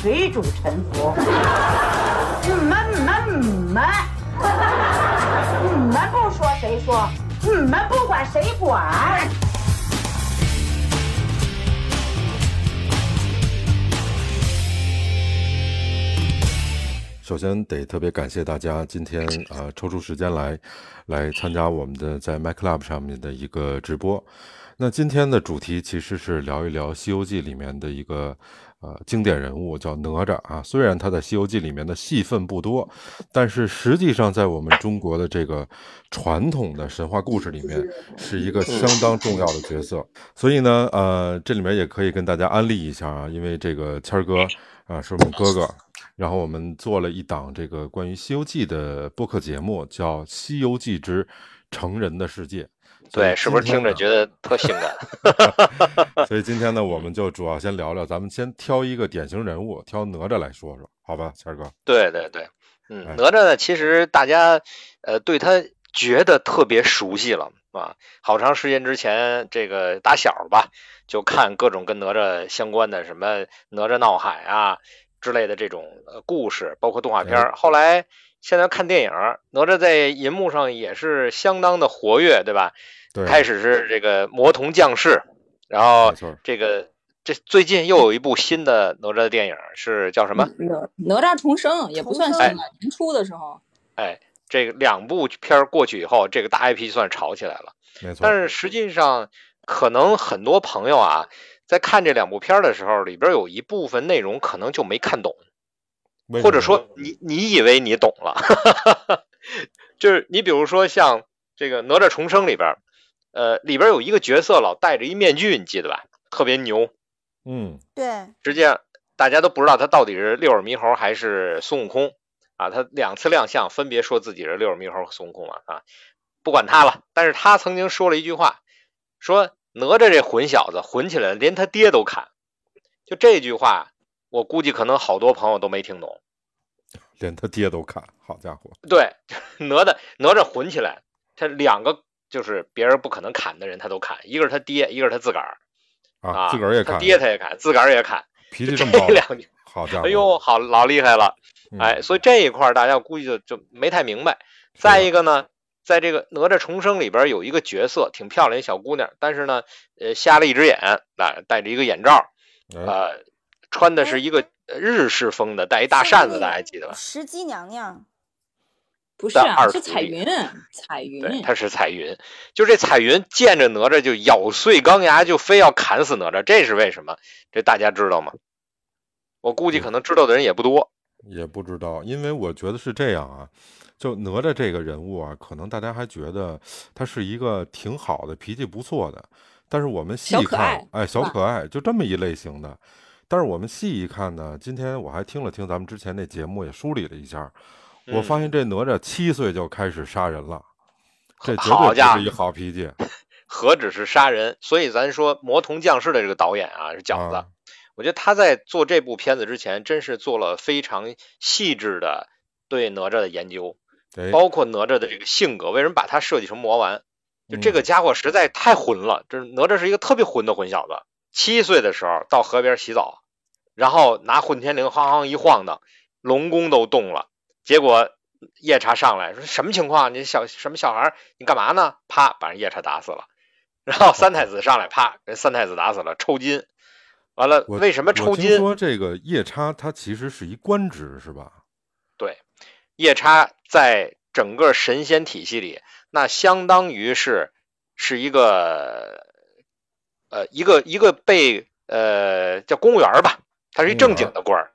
水主沉浮。你们你们你们，你们不说谁说？你们不管谁管？首先得特别感谢大家今天啊、呃抽出时间来来参加我们的在 MyClub 上面的一个直播。那今天的主题其实是聊一聊《西游记》里面的一个呃经典人物，叫哪吒啊。虽然他在《西游记》里面的戏份不多，但是实际上在我们中国的这个传统的神话故事里面是一个相当重要的角色。所以呢，呃，这里面也可以跟大家安利一下啊，因为这个谦儿哥啊、是我们哥哥。然后我们做了一档这个关于《西游记》的播客节目，叫《西游记之成人的世界》。对，是不是听着觉得特性感？所以今天呢，我们就主要先聊聊，咱们先挑一个典型人物，挑哪吒来说说，好吧，谦儿哥。对对对，嗯哎，哪吒呢，其实大家呃对他觉得特别熟悉了啊，好长时间之前，这个打小吧就看各种跟哪吒相关的什么哪吒闹海啊之类的这种呃故事，包括动画片儿。后来现在看电影，哪吒在银幕上也是相当的活跃，对吧？对，开始是这个魔童降世，然后，这个这最近又有一部新的哪吒的电影，是叫什么？哪哪吒重生也不算新哎吧，年初的时候，哎，这个两部片儿过去以后，这个大 IP 算炒起来了。没错。但是实际上，可能很多朋友啊，在看这两部片儿的时候，里边有一部分内容可能就没看懂，或者说你你以为你懂了，就是你比如说像这个《哪吒重生》里边儿，呃，里边有一个角色老戴着一面具，你记得吧？特别牛，嗯，对，实际上大家都不知道他到底是六耳猕猴还是孙悟空啊。他两次亮相，分别说自己是六耳猕猴和孙悟空了啊。不管他了，但是他曾经说了一句话，说哪吒这混小子混起来连他爹都砍。就这句话，我估计可能好多朋友都没听懂。连他爹都砍，好家伙，对，哪吒哪吒混起来，他两个就是别人不可能砍的人他都砍，一个是他爹，一个是他自个儿啊，自个儿也他砍，爹他也砍，自个儿也砍，脾气这么暴，这两句。好家伙，哎呦，好老厉害了，嗯，哎，所以这一块儿大家估计就就没太明白。再一个呢，在这个哪吒重生里边有一个角色挺漂亮一小姑娘，但是呢，呃，瞎了一只眼，啊，戴着一个眼罩，哎呃，穿的是一个呃日式风的，带一大扇子，大家还记得吧？石矶娘娘，不是是彩 云，彩云，对，她是彩云，就这彩云见着哪吒就咬碎钢牙，就非要砍死哪吒，这是为什么？这大家知道吗？我估计可能知道的人也不多。也不知道，因为我觉得是这样啊，就哪吒这个人物啊，可能大家还觉得他是一个挺好的、脾气不错的，但是我们细看爱，哎，小可爱，就这么一类型的。但是我们细一看呢，今天我还听了听咱们之前那节目，也梳理了一下，我嗯发现这哪吒七岁就开始杀人了，这绝好家伙对不是一好脾气。何止是杀人？所以咱说魔童降世的这个导演啊，是饺子。啊我觉得他在做这部片子之前，真是做了非常细致的对哪吒的研究，哎，包括哪吒的这个性格，为什么把他设计成魔丸？就这个嗯家伙实在太混了，这哪吒是一个特别混的混小子。七岁的时候到河边洗澡，然后拿混天绫哐哐一晃荡，龙宫都动了。结果夜叉上来说什么情况？你小什么小孩儿？你干嘛呢？啪，把人夜叉打死了。然后三太子上来，啪，人三太子打死了，抽筋。完了，为什么抽筋？说这个夜叉他其实是一官职是吧？对夜叉在整个神仙体系里，那相当于是是一个呃一个一个被呃叫公务员吧，他是一正经的官儿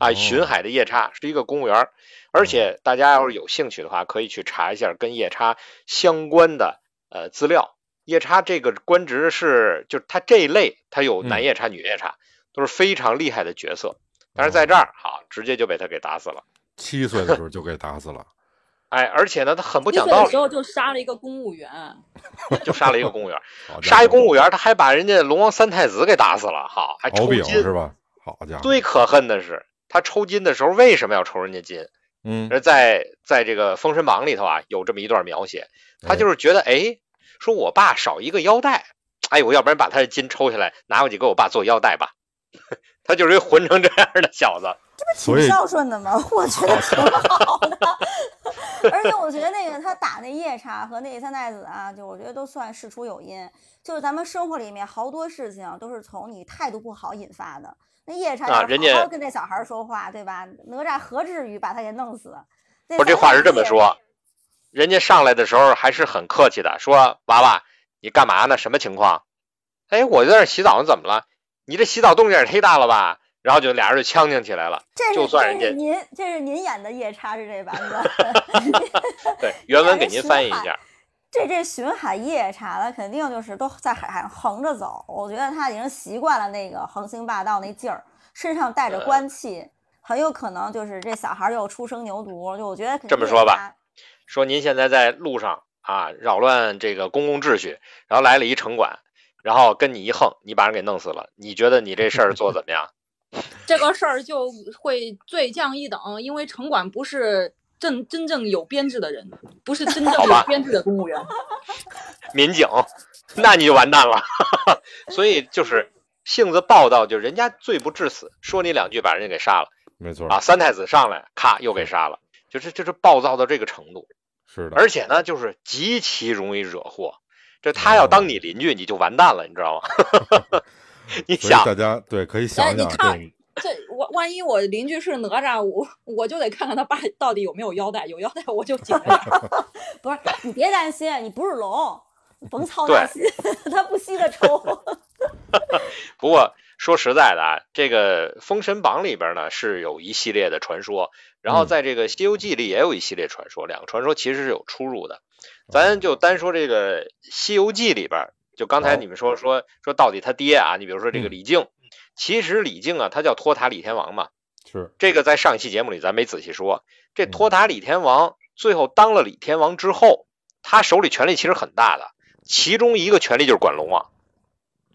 啊，哦巡海的夜叉是一个公务员，而且大家要是有兴趣的话，可以去查一下跟夜叉相关的呃资料。夜叉这个官职是，就是他这一类，他有男嗯夜叉、女夜叉，都是非常厉害的角色。但是在这儿，好，直接就被他给打死了。七岁的时候就给打死了。哎，而且呢，他很不讲道理，岁的时候就杀了一个公务员，就杀了一个公务员，杀一伙公务员，他还把人家龙王三太子给打死了，好，还抽筋。是吧？好家伙，最可恨的是，他抽筋的时候为什么要抽人家筋？嗯，而在在这个《封神榜》里头啊，有这么一段描写，他就是觉得，哎，说我爸少一个腰带，哎，我要不然把他的筋抽下来，拿回去给我爸做腰带吧。他就是一混成这样的小子。这不挺孝顺的吗？我觉得挺好的。而且我觉得那个他打那夜叉和那三太子啊，就我觉得都算事出有因。就是咱们生活里面好多事情都是从你态度不好引发的。那夜叉啊人家好好跟那小孩说话，对吧？哪吒何至于把他给弄死？那不是这话是这么说，人家上来的时候还是很客气的，说娃娃你干嘛呢？什么情况？哎，我在这洗澡呢，怎么了？你这洗澡动静也忒大了吧？然后就俩人就呛呛起来了。这是就算人家这您这是您演的夜叉是这版子。对，原文给您翻译一下。这这巡海夜叉，他肯定就是都在海上横着走。我觉得他已经习惯了那个横行霸道那劲儿，身上带着呃官气，很有可能就是这小孩儿又初生牛犊。就我觉得这么说吧，说您现在在路上啊，扰乱这个公共秩序，然后来了一城管，然后跟你一横，你把人给弄死了，你觉得你这事儿做怎么样？这个事儿就会罪降一等，因为城管不是真真正有编制的人，不是真正有编制的公务员。民警，那你就完蛋了。所以就是性子暴躁，就人家罪不至死，说你两句把人家给杀了没错，啊。三太子上来，咔又给杀了，就是就是暴躁到这个程度，是的，而且呢，就是极其容易惹祸。这他要当你邻居，你就完蛋了，你知道吗？你想，大家对可以想想看种这万万一我邻居是哪吒，我我就得看看他爸到底有没有腰带，有腰带我就紧。不是你别担心，你不是龙，甭操对那心，他不吸的抽。不过说实在的啊，这个《封神榜》里边呢是有一系列的传说，然后嗯在这个《西游记》里也有一系列传说，两个传说其实是有出入的。咱就单说这个《西游记》里边，就刚才你们说说说到底他爹啊，你比如说这个嗯李靖，其实李靖啊，他叫托塔李天王嘛，是这个在上一期节目里咱没仔细说。这嗯托塔李天王最后当了李天王之后，他手里权力其实很大的，其中一个权力就是管龙王，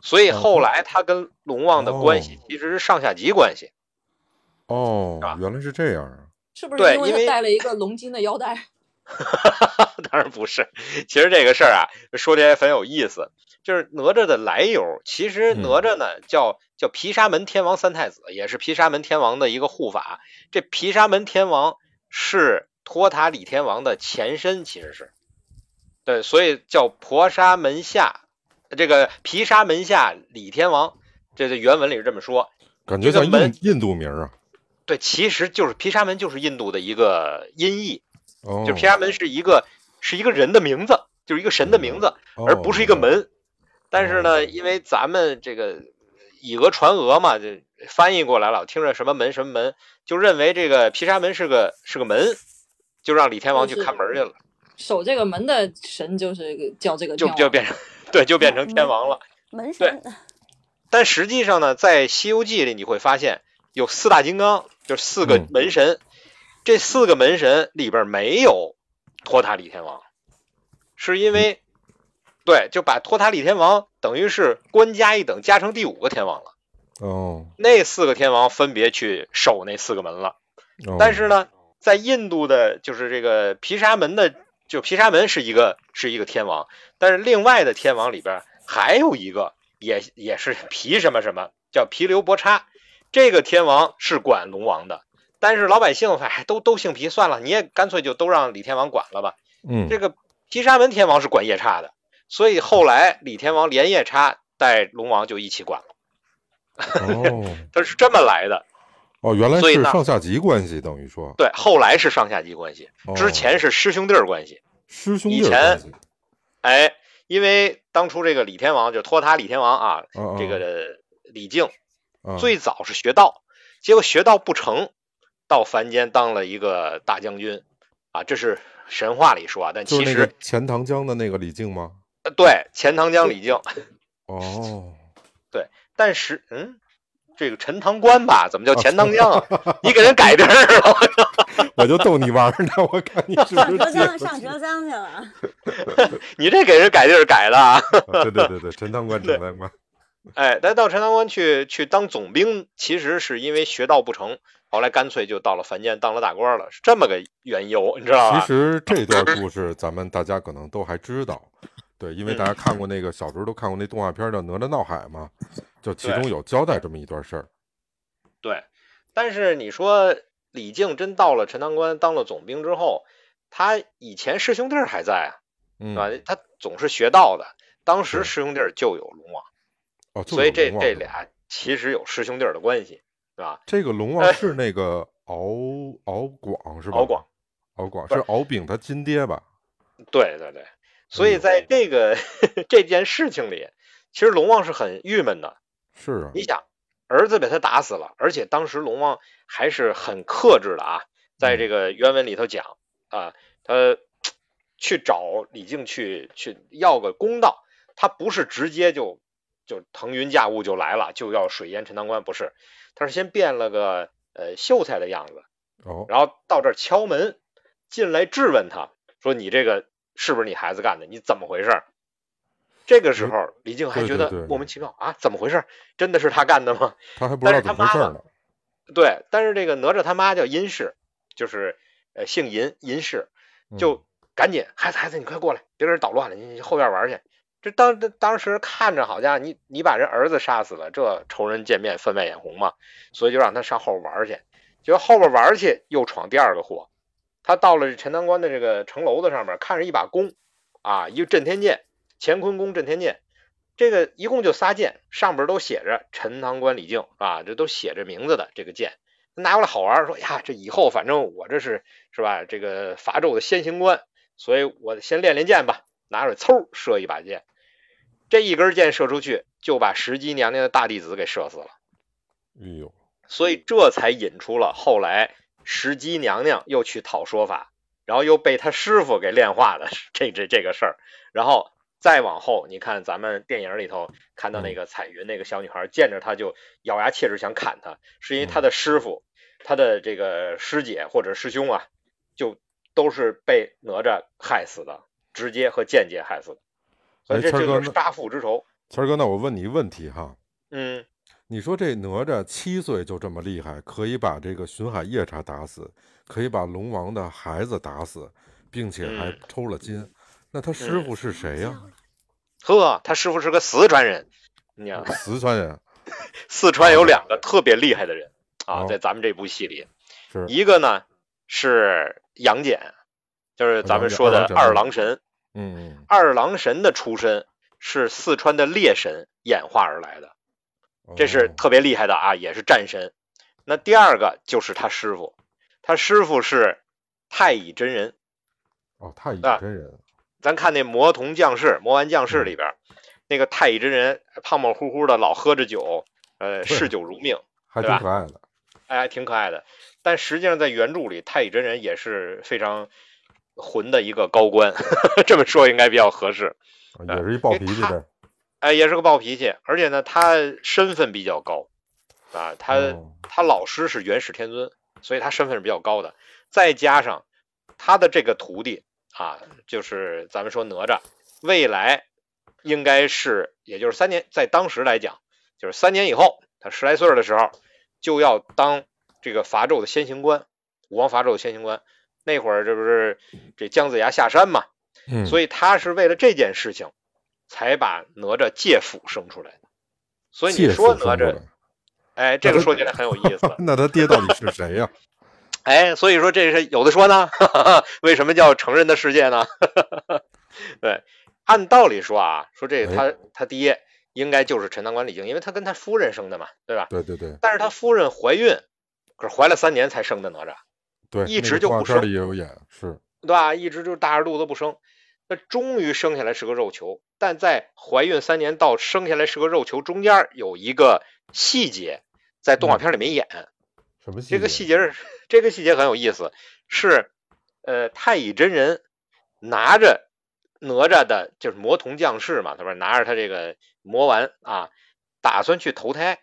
所以后来他跟龙王的关系哦其实是上下级关系。哦，原来是这样啊，是不是因为他戴了一个龙筋的腰带？当然不是，其实这个事儿啊，说起来很有意思。就是哪吒的来由，其实嗯哪吒呢叫叫毗沙门天王三太子，也是毗沙门天王的一个护法。这毗沙门天王是托塔李天王的前身，其实是对，所以叫婆沙门下，这个毗沙门下李天王，这这原文里是这么说。感觉像印印度名啊，对，其实就是毗沙门就是印度的一个音译，哦，就毗沙门是一个是一个人的名字，就是一个神的名字。哦而不是一个。门。但是哦呢，因为咱们这个以讹传讹嘛，就翻译过来了，听着什么门什么门，就认为这个毗沙门是个是个门，就让李天王去看门去了，守这个门的神就是叫这个就就变成对，就变成天王了。门神，但实际上呢，在《西游记》里你会发现有四大金刚，就是四个嗯门神，这四个门神里边没有托塔李天王，是因为、对就把托塔李天王等于是官加一等，加成第五个天王了。哦，那四个天王分别去守那四个门了。哦但是呢，在印度的，就是这个毗沙门的，就毗沙门是一个是一个天王，但是另外的天王里边还有一个，也也是毗什么什么，叫毗留波叉。这个天王是管龙王的，但是老百姓哎都都姓皮，算了，你也干脆就都让李天王管了吧。嗯，这个毗沙门天王是管夜叉的，所以后来李天王连夜叉带龙王就一起管了，哦。他是这么来的。哦，原来是上下级关系，等于说。对，后来是上下级关系，之哦前是师兄弟儿关系。师兄弟以前关系，哎，因为当初这个李天王就托塔李天王啊，啊。这个李靖啊。最早是学道，结果学道不成，到凡间当了一个大将军啊，这是神话里说啊，但其实、就是那个钱塘江的那个李靖吗？呃对钱塘江李靖，哦，对但是嗯。这个陈塘关吧，怎么叫钱塘江啊？你给人改名儿了，我就逗你玩儿呢，我看你是上浙江上浙江去了。你这给人改地儿改的啊！啊对对对对，陈塘关，陈塘关，哎，但到陈塘关去去当总兵，其实是因为学道不成，后来干脆就到了凡间当了大官了，是这么个缘由，你知道吧？其实这段故事咱们大家可能都还知道，对，因为大家嗯看过那个小时候都看过那动画片叫《哪吒闹海》嘛，就其中有交代这么一段事儿。对，但是你说李靖真到了陈塘关当了总兵之后，他以前师兄弟还在啊，嗯是吧？他总是学道的，当时师兄弟就有龙王，哦，所以这这俩其实有师兄弟的关系，是吧？这个龙王是那个敖敖广是吧？敖广，敖广是是敖丙他亲爹吧？对对对，所以在这个 这件事情里，其实龙王是很郁闷的。是啊，你想，儿子被他打死了，而且当时龙王还是很克制的啊，在这个原文里头讲啊，他去找李靖去去要个公道，他不是直接就就腾云驾雾就来了，就要水淹陈塘关，不是，他是先变了个呃秀才的样子，哦，然后到这儿敲门，进来质问他说：“你这个是不是你孩子干的？你怎么回事儿？”这个时候，李靖还觉得莫名其妙啊，怎么回事？真的是他干的吗？他还不知道但是他妈妈怎么回事呢。对，但是这个哪吒他妈叫殷氏，就是呃姓殷，殷氏，嗯就赶紧孩子孩子你快过来，别给人捣乱了，你你后院玩去。这当当时看着好家伙，你你把人儿子杀死了，这仇人见面分外眼红嘛，所以就让他上后边玩去。结果后边玩去又闯第二个祸，他到了陈塘关的这个城楼子上面，看着一把弓啊，一个震天剑，乾坤弓震天剑，这个一共就仨剑，上边都写着陈塘关李靖啊，这都写着名字的这个剑，拿过来好玩，说呀，这以后反正我这是是吧，这个伐纣的先行官，所以我先练练剑吧，拿着嗖射一把剑，这一根箭射出去，就把石矶娘娘的大弟子给射死了，哎呦，所以这才引出了后来石矶娘娘又去讨说法，然后又被他师傅给炼化的这这这个事儿，然后。再往后，你看咱们电影里头看到那个彩云那个小女孩，见着他就咬牙切齿想砍他，是因为他的师傅、他的这个师姐或者师兄啊，就都是被哪吒害死的，直接和间接害死的，所以这哎谦儿哥那这就是杀父之仇。谦儿哥，那我问你一个问题哈，嗯，你说这哪吒七岁就这么厉害，可以把这个巡海夜叉打死，可以把龙王的孩子打死，并且还嗯抽了筋，那他师傅是谁呀、呵，他师傅是个四川人，你看 四川人 四川有两个特别厉害的人啊，哦在咱们这部戏里，是。一个呢是杨戬，就是咱们说的二郎神。嗯嗯二郎神的出身是四川的猎神演化而来的，这是哦特别厉害的啊，也是战神。那第二个就是他师傅，他师傅是太乙真人。哦太乙啊真人，咱看那魔童降世、魔丸降世里边，那个太乙真人胖胖乎乎的，老喝着酒，呃，嗜酒如命，还挺可爱的。哎，还挺可爱的。但实际上在原著里，太乙真人也是非常混的一个高官，这么说应该比较合适。也是一暴脾气的。哎，也是个暴脾气，而且呢，他身份比较高啊，他、哦他老师是元始天尊，所以他身份是比较高的。再加上他的这个徒弟啊，就是咱们说哪吒，未来应该是，也就是三年，在当时来讲，就是三年以后，他十来岁的时候就要当这个伐纣的先行官，武王伐纣的先行官。那会儿这不是这姜子牙下山嘛，嗯，所以他是为了这件事情，才把哪吒借斧生出来的。所以你说哪吒。哎，这个说起来很有意思那他爹到底是谁呀、哎，所以说这是有的说呢，为什么叫成人的世界呢？对，按道理说啊，说这个他他爹应该就是陈塘关李靖，因为他跟他夫人生的嘛，对吧？对对对但是他夫人怀孕，可是怀了三年才生的哪吒，对，一直就不生也有演，是对吧？一直就大着肚子不生，那终于生下来是个肉球，但在怀孕三年到生下来是个肉球中间有一个细节，在动画片里没演。什么细节？这个细节是这个细节很有意思，是呃太乙真人拿着哪吒的，就是魔童降世嘛，他不是拿着他这个魔丸啊，打算去投胎，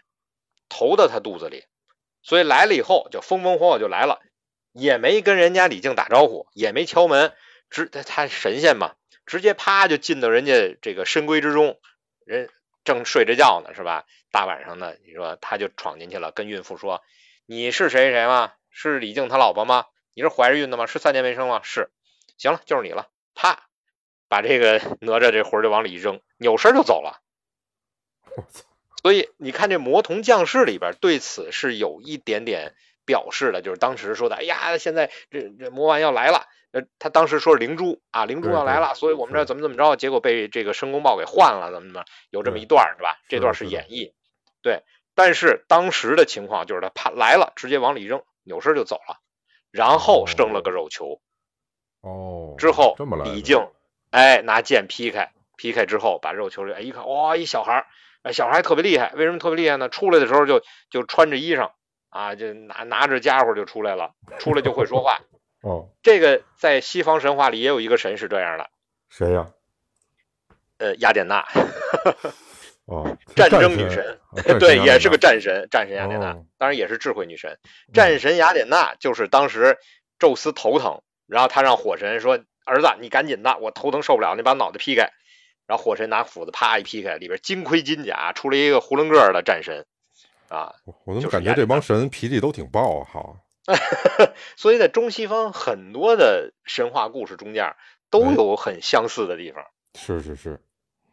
投到他肚子里，所以来了以后就风风火火就来了，也没跟人家李靖打招呼，也没敲门，直他他神仙嘛，直接啪就进到人家这个深闺之中，人正睡着觉呢，是吧？大晚上的，你说他就闯进去了，跟孕妇说。你是谁谁吗？是李靖他老婆吗？你是怀着孕的吗？是三年没生吗？是，行了，就是你了。啪，把这个 哪吒这魂就往里一扔，扭身就走了。所以你看这魔童降世里边对此是有一点点表示的，就是当时说的，哎呀，现在这这魔丸要来了，呃，他当时说是灵珠啊，灵珠要来了，所以我们这怎么怎么着，结果被这个申公豹给换了，怎么怎么，有这么一段是吧？这段是演绎，对，但是当时的情况就是他怕来了，直接往里一扔，扭身就走了，然后生了个肉球，哦，之后李靖，哎，拿剑劈开，劈开之后把肉球，哎一看，哇，一小孩儿，哎，小孩儿特别厉害，为什么特别厉害呢？出来的时候就就穿着衣裳啊，就拿拿着家伙就出来了，出来就会说话。哦，这个在西方神话里也有一个神是这样的，谁呀？呃，雅典娜，哦，战争女神，对，也是个战神，战神雅典娜哦，当然也是智慧女神。战神雅典娜就是当时宙斯头疼，然后他让火神说：“儿子，你赶紧的，我头疼受不了，你把脑袋劈开。”然后火神拿斧子啪一劈开，里边金盔金甲，出来一个囫囵个儿的战神啊！我我怎么感觉这帮神脾气都挺暴啊？好，所以在中西方很多的神话故事中间都哎有很相似的地方。是是是，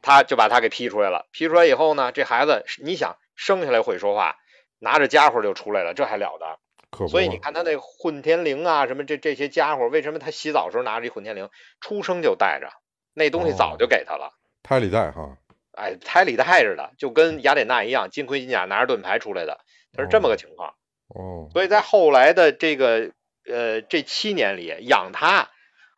他就把他给劈出来了。劈出来以后呢，这孩子你想生下来会说话，拿着家伙就出来了，这还了得？可不所以你看他那混天绫啊，什么这这些家伙，为什么他洗澡的时候拿着一混天绫，出生就带着？那东西早就给他了，胎里带哈，哎，胎里带着的，就跟雅典娜一样，金盔金甲拿着盾牌出来的，他是这么个情况。哦，所以在后来的这个呃这七年里养他，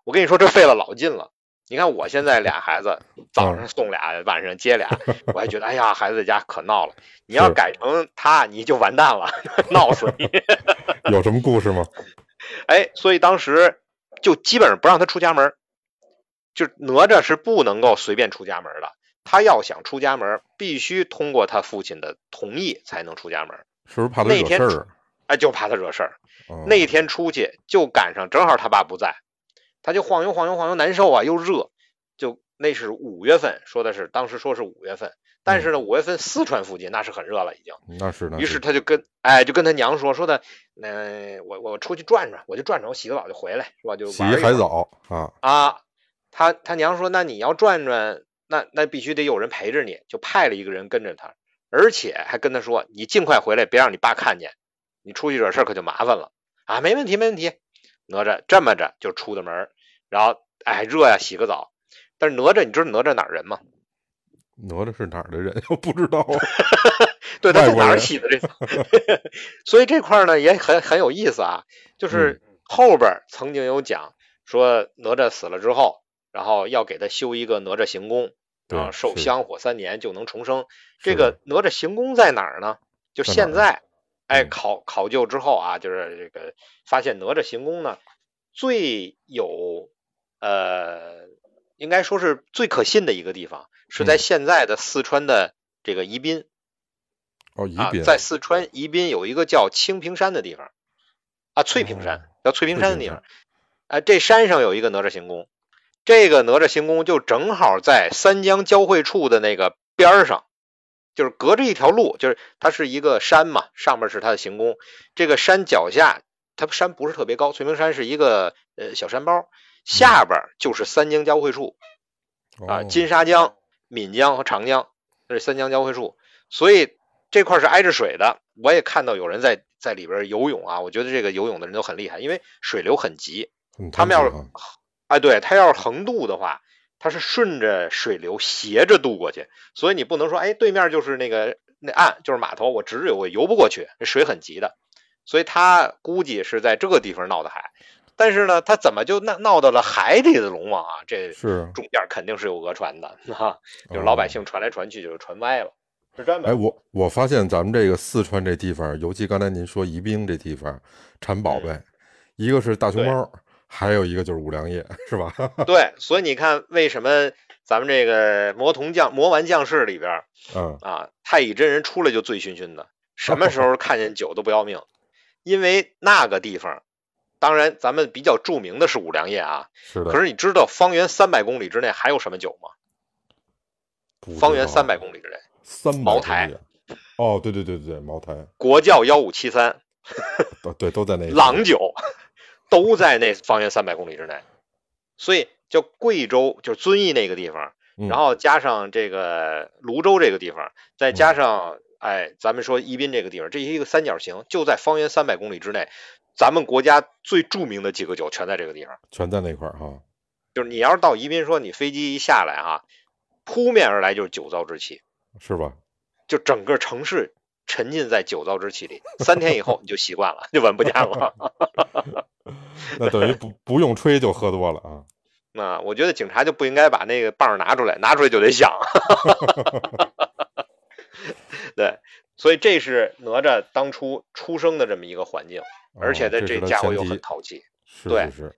我跟你说这费了老劲了。你看我现在俩孩子，早上送俩，晚上接俩，我还觉得哎呀，孩子在家可闹了。你要改成他，你就完蛋了，闹死你。有什么故事吗？哎，所以当时就基本上不让他出家门儿，就哪吒是不能够随便出家门的。他要想出家门，必须通过他父亲的同意才能出家门。是不是怕他惹事儿？哎，就怕他惹事儿。哦那天出去就赶上正好他爸不在，他就晃悠晃悠晃悠难受啊，又热，就那是五月份，说的是当时说是五月份，但是呢五月份四川附近那是很热了已经，那是那于是他就跟哎就跟他娘说说的，那、我我出去转转，我就转转，我洗个澡就回来是吧？就洗海澡啊，啊，他他娘说那你要转转，那那必须得有人陪着你，就派了一个人跟着他，而且还跟他说你尽快回来，别让你爸看见，你出去惹事儿可就麻烦了啊，没问题没问题。哪吒这么着就出的门，然后哎热呀洗个澡，但是哪吒你知道哪吒哪儿人吗？哪吒是哪儿的人？我不知道啊。对，他在哪儿洗的这澡？所以这块儿呢也很很有意思啊，就是嗯后边曾经有讲说哪吒死了之后，然后要给他修一个哪吒行宫，对啊，受香火三年就能重生。这个哪吒行宫在哪儿呢？就现在，哎，嗯。考考究之后啊，就是这个发现哪吒行宫呢，最有呃，应该说是最可信的一个地方，是在嗯。现在的四川的这个宜宾。哦，宜啊，宾在四川宜宾有一个叫清平山的地方，啊，翠屏山、哦叫翠屏山山的地方，哎、这山上有一个哪吒行宫，这个哪吒行宫就正好在三江交汇处的那个边儿上，就是隔着一条路，就是它是一个山嘛，上面是它的行宫，这个山脚下，它山不是特别高，翠屏山是一个呃小山包，下边儿就是三江交汇处，啊，哦金沙江、闽江和长江，这是三江交汇处，所以这块是挨着水的。我也看到有人在在里边游泳啊，我觉得这个游泳的人都很厉害，因为水流很急。他们要哎，对它要是横渡的话，它是顺着水流斜着渡过去，所以你不能说，哎，对面就是那个那岸就是码头，我直着游我游不过去，这水很急的，所以他估计是在这个地方闹的海。但是呢，他怎么就闹闹到了海底的龙王啊？这是中间肯定是有讹传的哈，就是老百哦姓传来传去就是传歪了，是这么哎，我我发现咱们这个四川这地方，尤其刚才您说宜宾这地方产宝贝，嗯一个是大熊猫，还有一个就是五粮液，是吧？对，所以你看为什么咱们这个魔童将魔丸将士里边嗯，啊，太乙真人出来就醉醺醺的，什么时候看见酒都不要命，因为那个地方，当然咱们比较著名的是五粮液啊，是的。可是你知道方圆三百公里之内还有什么酒吗？方圆三百公里之内，三茅台。哦，对对对对对，茅台，国窖幺五七三都对都在那郎酒 都在那方圆三百公里之内，所以叫贵州，就是遵义那个地方，嗯然后加上这个泸州这个地方，再加上哎，咱们说宜宾这个地方，这是一个三角形，就在方圆三百公里之内，咱们国家最著名的几个酒全在这个地方。全在那块儿哈。就是你要是到宜宾，说你飞机一下来哈，扑面而来就是酒糟之气，是吧？就整个城市沉浸在酒糟之气里，三天以后你就习惯了，就闻不见了。那等于不不用吹就喝多了啊。那我觉得警察就不应该把那个棒儿拿出来，拿出来就得响。对，所以这是哪吒当初出生的这么一个环境，而且他这家伙又很淘气。是对是是，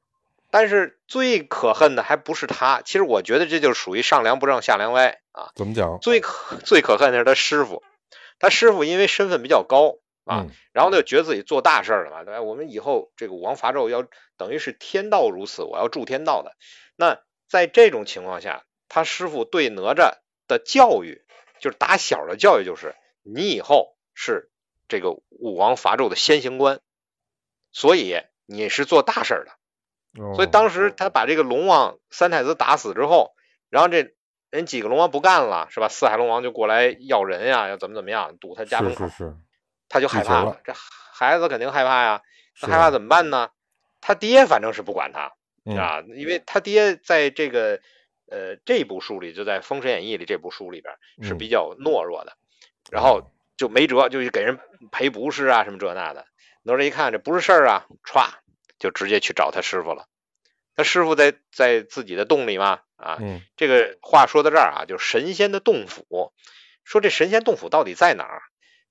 但是最可恨的还不是他，其实我觉得这就属于上梁不正下梁歪啊。怎么讲？最可最可恨的是他师傅，他师傅因为身份比较高啊，嗯然后呢就觉得自己做大事儿了嘛，对吧？我们以后这个武王伐纣要等于是天道如此，我要助天道的。那在这种情况下，他师傅对哪吒的教育，就是打小的教育，就是你以后是这个武王伐纣的先行官，所以你是做大事儿的。所以哦当时他把这个龙王三太子打死之后，然后这人几个龙王不干了，是吧？四海龙王就过来要人呀，要怎么怎么样，堵他家门口，是是是，他就害怕了。这孩子肯定害怕呀，那害怕怎么办呢？他爹反正是不管他嗯啊，因为他爹在这个呃这部书里，就在《封神演义》里这部书里边是嗯比较懦弱的，然后就没辙，就给人赔不是啊什么这那的。哪吒一看这不是事儿啊，歘就直接去找他师傅了。他师傅在在自己的洞里嘛，啊，嗯这个话说到这儿啊，就是神仙的洞府。说这神仙洞府到底在哪儿？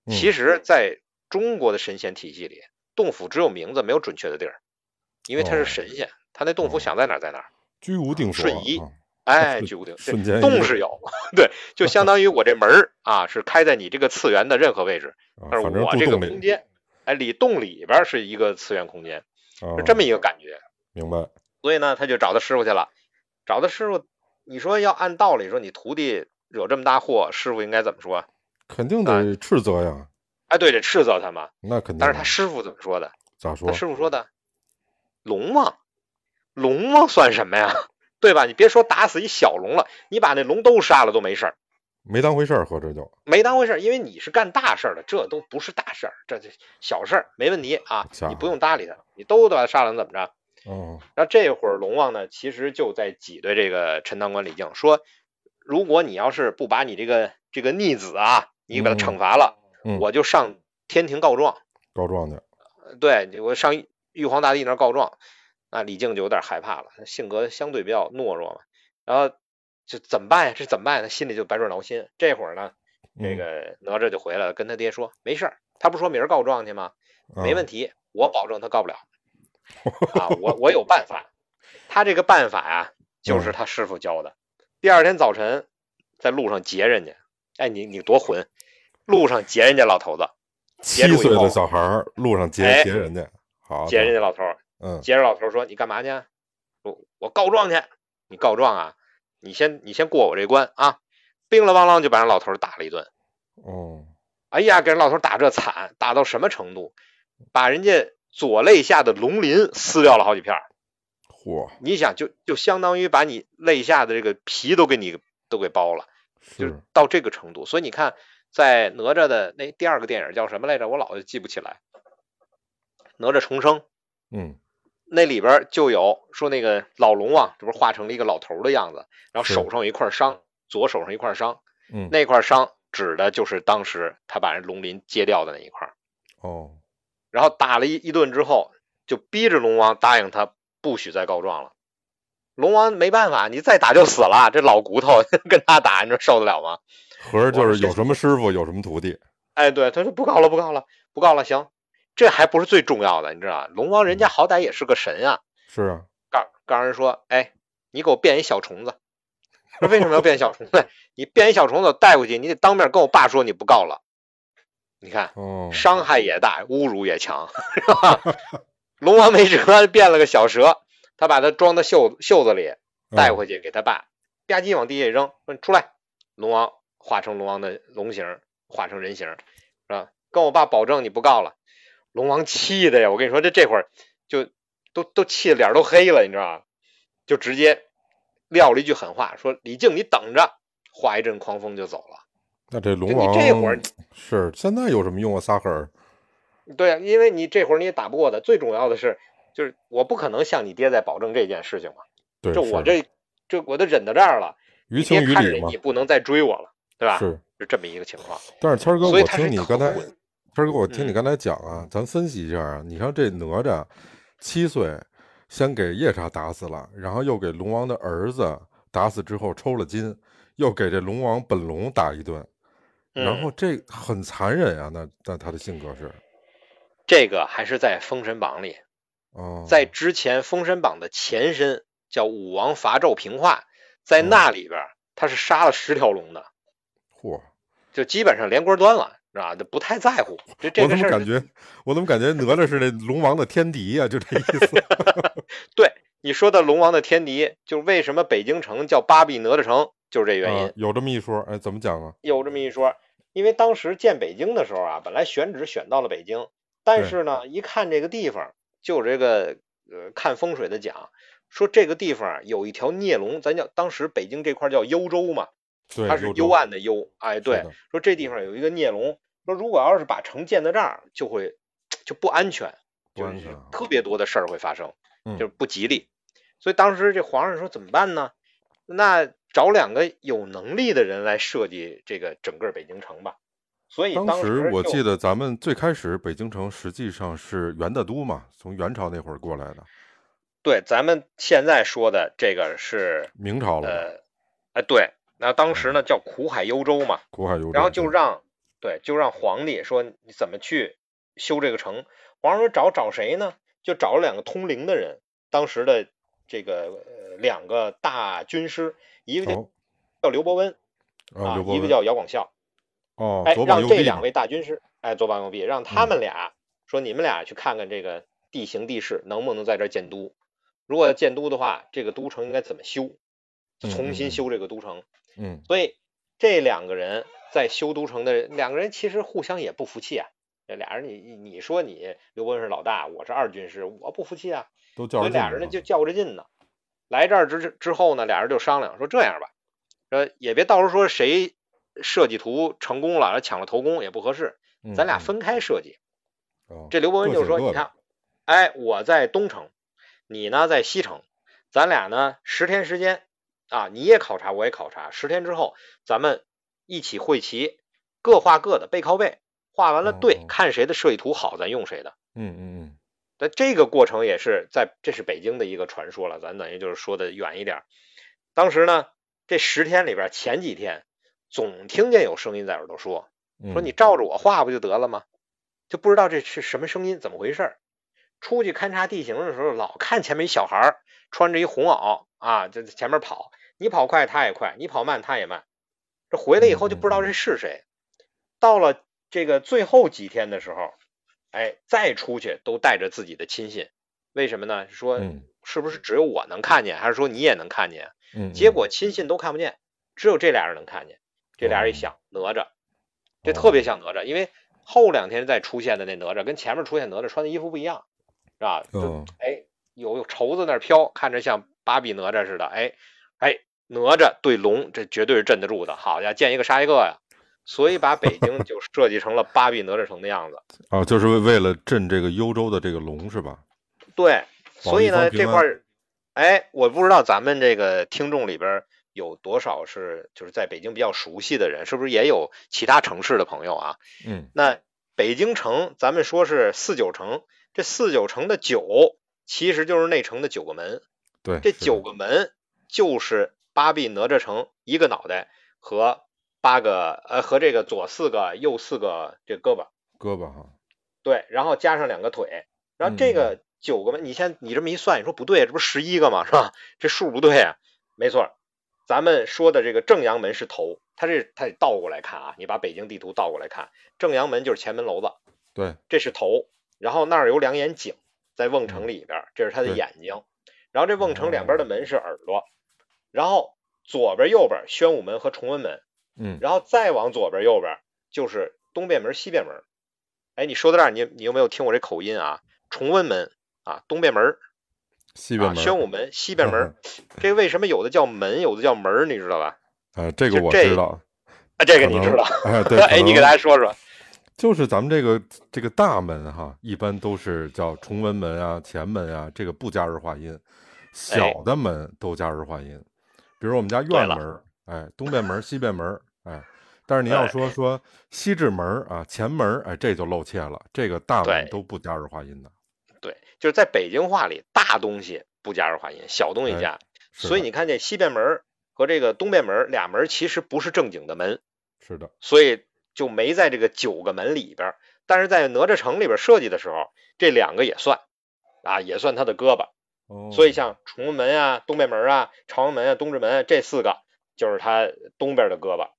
嗯其实，在中国的神仙体系里，洞府只有名字，没有准确的地儿，因为他是哦神仙，他那洞府哦想在哪儿在哪儿。居无定所瞬移啊哎，居无定，这瞬间洞是有，对，就相当于我这门儿啊是开在你这个次元的任何位置，啊但是我这个空间，哎，里洞里边是一个次元空间，啊是这么一个感觉。明白。所以呢，他就找他师傅去了。找他师傅，你说要按道理说，你徒弟惹这么大祸，师傅应该怎么说？肯定啊得斥责呀，哎，对，得斥责他嘛。那肯定。但是他师傅怎么说的？咋说他？师傅说的，龙王，龙王算什么呀？对吧？你别说打死一小龙了，你把那龙都杀了都没事儿，没当回事儿，合着就没当回事儿，因为你是干大事儿的，这都不是大事儿，这这小事儿没问题啊，你不用搭理他，你都把他杀了，能怎么着？哦，然后这会儿龙王呢，其实就在挤兑这个陈塘关李靖，说如果你要是不把你这个这个逆子啊，你把他惩罚了，嗯，我就上天庭告状。告状去。对我上玉玉皇大帝那儿告状，那李靖就有点害怕了，他性格相对比较懦弱嘛，然后就怎么办呀？这怎么办呀？他心里就百爪挠心。这会儿呢，这嗯个哪吒就回来了，跟他爹说没事儿，他不说明儿告状去吗？没问题。题，我保证他告不了。啊，我我有办法。他这个办法呀，就是嗯他师傅教的。第二天早晨，在路上劫人家，哎，你你多混，路上劫人家老头子，七岁的小孩儿路上劫哎劫人家，好劫人家家老头儿，嗯劫着老头儿说你干嘛去？我我告状去。你告状啊？你先你先过我这关啊！叮了咣啷就把人老头儿打了一顿。哦哎呀，给人老头儿打这惨，打到什么程度？把人家左肋下的龙鳞撕掉了好几片儿。嚯你想就就相当于把你肋下的这个皮都给你都给剥了，就是是到这个程度。所以你看，在哪吒的那第二个电影叫什么来着？我老记不起来。哪吒重生嗯那里边就有说那个老龙王，这不是化成了一个老头的样子，然后手上有一块伤，左手上一块伤，嗯那块伤指的就是当时他把人龙鳞揭掉的那一块。哦然后打了一一顿之后，就逼着龙王答应他不许再告状了。龙王没办法，你再打就死了，这老骨头 跟他打，你说受得了吗？合着就是有什么师傅有什么徒弟。哎，对，他说不告了，不告了，不告了，行，这还不是最重要的，你知道吧？龙王人家好歹也是个神啊，是啊，告告人说，哎，你给我变一小虫子。说为什么要变小虫子？你变一小虫子带回去，你得当面跟我爸说你不告了。你看，哦伤害也大，侮辱也强，是吧？龙王没辙，变了个小蛇，他把它装到袖袖子里，带嗯回去给他爸，吧唧往地下一扔，说你出来。龙王化成龙王的龙形，化成人形，是吧？跟我爸保证你不告了。龙王气的呀，我跟你说，这这会儿就都都气得脸都黑了，你知道吗？就直接撂了一句狠话，说李靖你等着，化一阵狂风就走了。那这龙王你这会儿是现在有什么用啊？撒狠儿，对啊，因为你这会儿你也打不过他，最重要的是，就是我不可能向你爹再保证这件事情嘛。对，是就我这这我都忍到这儿了，于情于理你，不能再追我了，对吧？是。是这么一个情况。但是谦儿哥，我听你刚才，谦儿哥，我听你嗯刚才讲啊，咱分析一下啊。你看这哪吒七岁，先给夜叉打死了，然后又给龙王的儿子打死之后抽了筋，又给这龙王本龙打一顿，然嗯后这很残忍啊。那那他的性格是，这个还是在《封神榜》里，哦，在之前《封神榜》的前身叫武王伐纣平话，在哦那里边他是杀了十条龙的，嚯，就基本上连锅端了，是吧？就不太在乎这这我个事儿。怎么感觉，我怎么感觉哪吒是那龙王的天敌呀、就这意思。对你说的龙王的天敌，就是为什么北京城叫八臂哪吒城，就是这原因。啊有这么一说，哎，怎么讲啊？有这么一说，因为当时建北京的时候啊，本来选址选到了北京，但是呢，一看这个地方，就有这个呃看风水的讲，说这个地方啊有一条孽龙，咱叫当时北京这块叫幽州嘛，对，它是幽暗的幽，哎，对，说这地方有一个孽龙，说如果要是把城建在这儿，就会就不安全，就是不安全啊特别多的事儿会发生，嗯就是不吉利。所以当时这皇上说怎么办呢？那找两个有能力的人来设计这个整个北京城吧。所以当时我记得咱们最开始北京城实际上是元大都嘛，从元朝那会儿过来的，对咱们现在说的这个是明朝了，呃，哎对，那当时呢叫苦海幽州嘛，苦海幽州。然后就让对就让皇帝说你怎么去修这个城。皇上说找找谁呢？就找了两个通灵的人，当时的这个呃两个大军师，一个叫哦叫刘伯温啊，一个叫姚广孝。哦，哎，让这两位大军师，哎，左膀右臂，让他嗯们俩说你们俩去看看这个地形地势能不能在这儿建都。如果要建都的话，这个都城应该怎么修？重新修这个都城。嗯，所以这两个人在修都城的人，两个人其实互相也不服气啊。这俩人你你你说你刘伯温是老大，我是二军师，我不服气啊。都俩人呢就较着劲呢。来这儿之之后呢，俩人就商量说这样吧，说也别到时候说谁设计图成功了，抢了头功也不合适，嗯嗯咱俩分开设计。哦这刘伯温就说：“各写各的你看，哎，我在东城，你呢在西城，咱俩呢十天时间啊，你也考察，我也考察，十天之后咱们一起会齐，各画各的，背靠背，画完了对哦，看谁的设计图好，咱用谁的。嗯嗯但这个过程也是在，这是北京的一个传说了，咱等于就是说的远一点儿。当时呢，这十天里边前几天，总听见有声音在耳朵说，嗯，说你照着我画不就得了吗？就不知道这是什么声音，怎么回事儿。出去勘察地形的时候，老看前面一小孩儿穿着一红袄啊，就在前面跑，你跑快他也快，你跑慢他也慢。这回来以后就不知道这是谁。到了这个最后几天的时候，哎，再出去都带着自己的亲信，为什么呢？说嗯是不是只有我能看见，还是说你也能看见？嗯，结果亲信都看不见，只有这俩人能看见。这俩人一想，哪吒，这特别像哪吒，因为后两天再出现的那哪吒跟前面出现哪吒穿的衣服不一样，是吧？就嗯哎，有有绸子那飘，看着像芭比哪吒似的。哎哎，哪吒对龙，这绝对是镇得住的。好家伙，见一个杀一个呀！所以把北京就设计成了八臂哪吒城的样子。哦，就是为为了镇这个幽州的这个龙是吧？对，所以呢，这块儿，哎，我不知道咱们这个听众里边儿有多少是就是在北京比较熟悉的人，是不是也有其他城市的朋友啊？嗯那北京城，咱们说是四九城，这四九城的九，其实就是内城的九个门，对，这九个门就是八臂哪吒城一个脑袋和八个呃和这个左四个右四个这胳膊，胳膊哈，对，然后加上两个腿，然后嗯这个。九个门，你先你这么一算，你说不对，这不是十一个吗？是吧？这数不对啊。没错，咱们说的这个正阳门是头，它这它得倒过来看啊，你把北京地图倒过来看，正阳门就是前门楼子，对，这是头，然后那儿有两眼井，在瓮城里边，这是它的眼睛，然后这瓮城两边的门是耳朵，然后左边右边宣武门和崇文门，嗯然后再往左边右边就是东便门、西便门。哎，你说到这儿，你你有没有听我这口音啊？崇文门啊，东便门西边门，宣武门、西便门，这为什么有的叫门，有的叫门儿，你知道吧？呃，这个我知道，啊，这个你知道？哎，对，哎，你给大家家说说。就是咱们这个这个大门哈，一般都是叫崇文门啊、前门啊，这个不加儿化音，小的门都加儿化音。比如我们家院门儿，哎，东边门儿、西边门儿，哎，但是你要说说西直门儿啊、前门儿，哎，这就露怯了，这个大门都不加儿化音的。对，就是在北京话里，大东西不加儿化音，小东西哎加。所以你看这西边门儿和这个东边门儿俩门儿其实不是正经的门，是的，所以就没在这个九个门里边儿。但是在哪吒城里边设计的时候，这两个也算啊，也算他的胳膊。哦，所以像崇文门啊、东北门啊、朝阳门啊、东直门啊这四个就是它东边的胳膊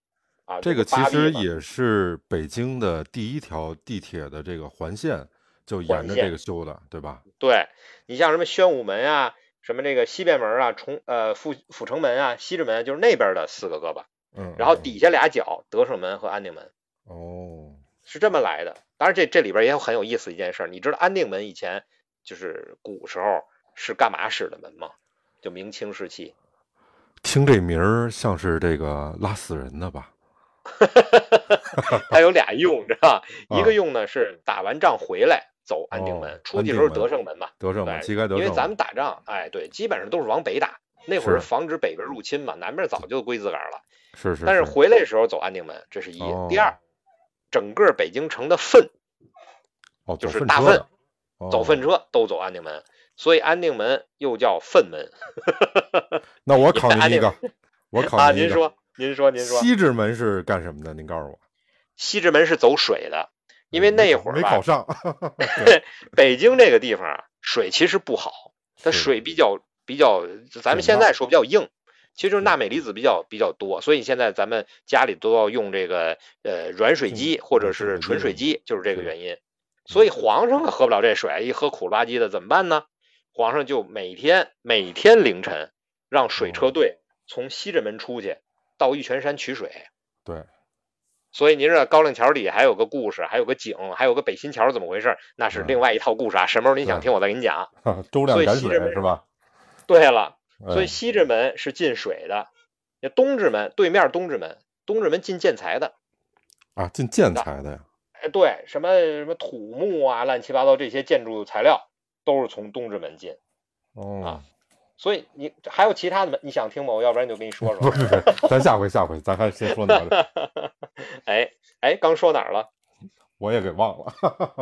啊。这个其实也是北京的第一条地铁的这个环线，就沿着这个修的，对吧？对你像什么宣武门啊、什么这个西便门啊、崇呃阜阜成门啊、西直门啊，就是那边的四个胳膊，嗯，嗯然后底下俩角德胜门和安定门哦，是这么来的。当然这这里边也有很有意思一件事，你知道安定门以前就是古时候是干嘛使的门吗？就明清时期，听这名儿像是这个拉死人的吧？它有俩用，知道吧？一啊个用呢是打完仗回来走安定哦门，出去的时候德胜门嘛。德胜门。因为咱们打仗，哎，对，基本上都是往北打。那会儿是防止北边入侵嘛，南边早就归自个儿了。是是，但是回来的时候走安定门，这是一。哦第二，整个北京城的粪哦，就是大粪走粪车都走安定门，所以安定门又叫粪门 那我考您一个，我啊。考您一个，您说，您说，您说，西直门是干什么的？您告诉我。西直门是走水的，因为那会儿没考上 北京这个地方啊，水其实不好，它水比较比较，咱们现在说比较硬，其实就是钠镁离子比较比较多，所以现在咱们家里都要用这个呃软水机或者是纯水机，就是这个原因。所以皇上可喝不了这水，一喝苦了吧唧的怎么办呢？皇上就每天每天凌晨让水车队从西直门出去到玉泉山取水。对，所以您知道高粱桥底下还有个故事，还有个井，还有个北新桥怎么回事？那是嗯另外一套故事啊。什么时候您想听，我再给你讲。周亮赶所以西直门水是吧？对了，所哎以西直门是进水的，那东直门对面东直门，东直门进建材的。啊，进建材的呀。哎，对，什么什么土木啊，乱七八糟这些建筑材料都是从东直门进。哦，所以你还有其他的门，你想听吗？我要不然就跟你说说。不咱下回下回，咱还是先说哪儿？哎哎，刚说哪儿了？我也给忘了。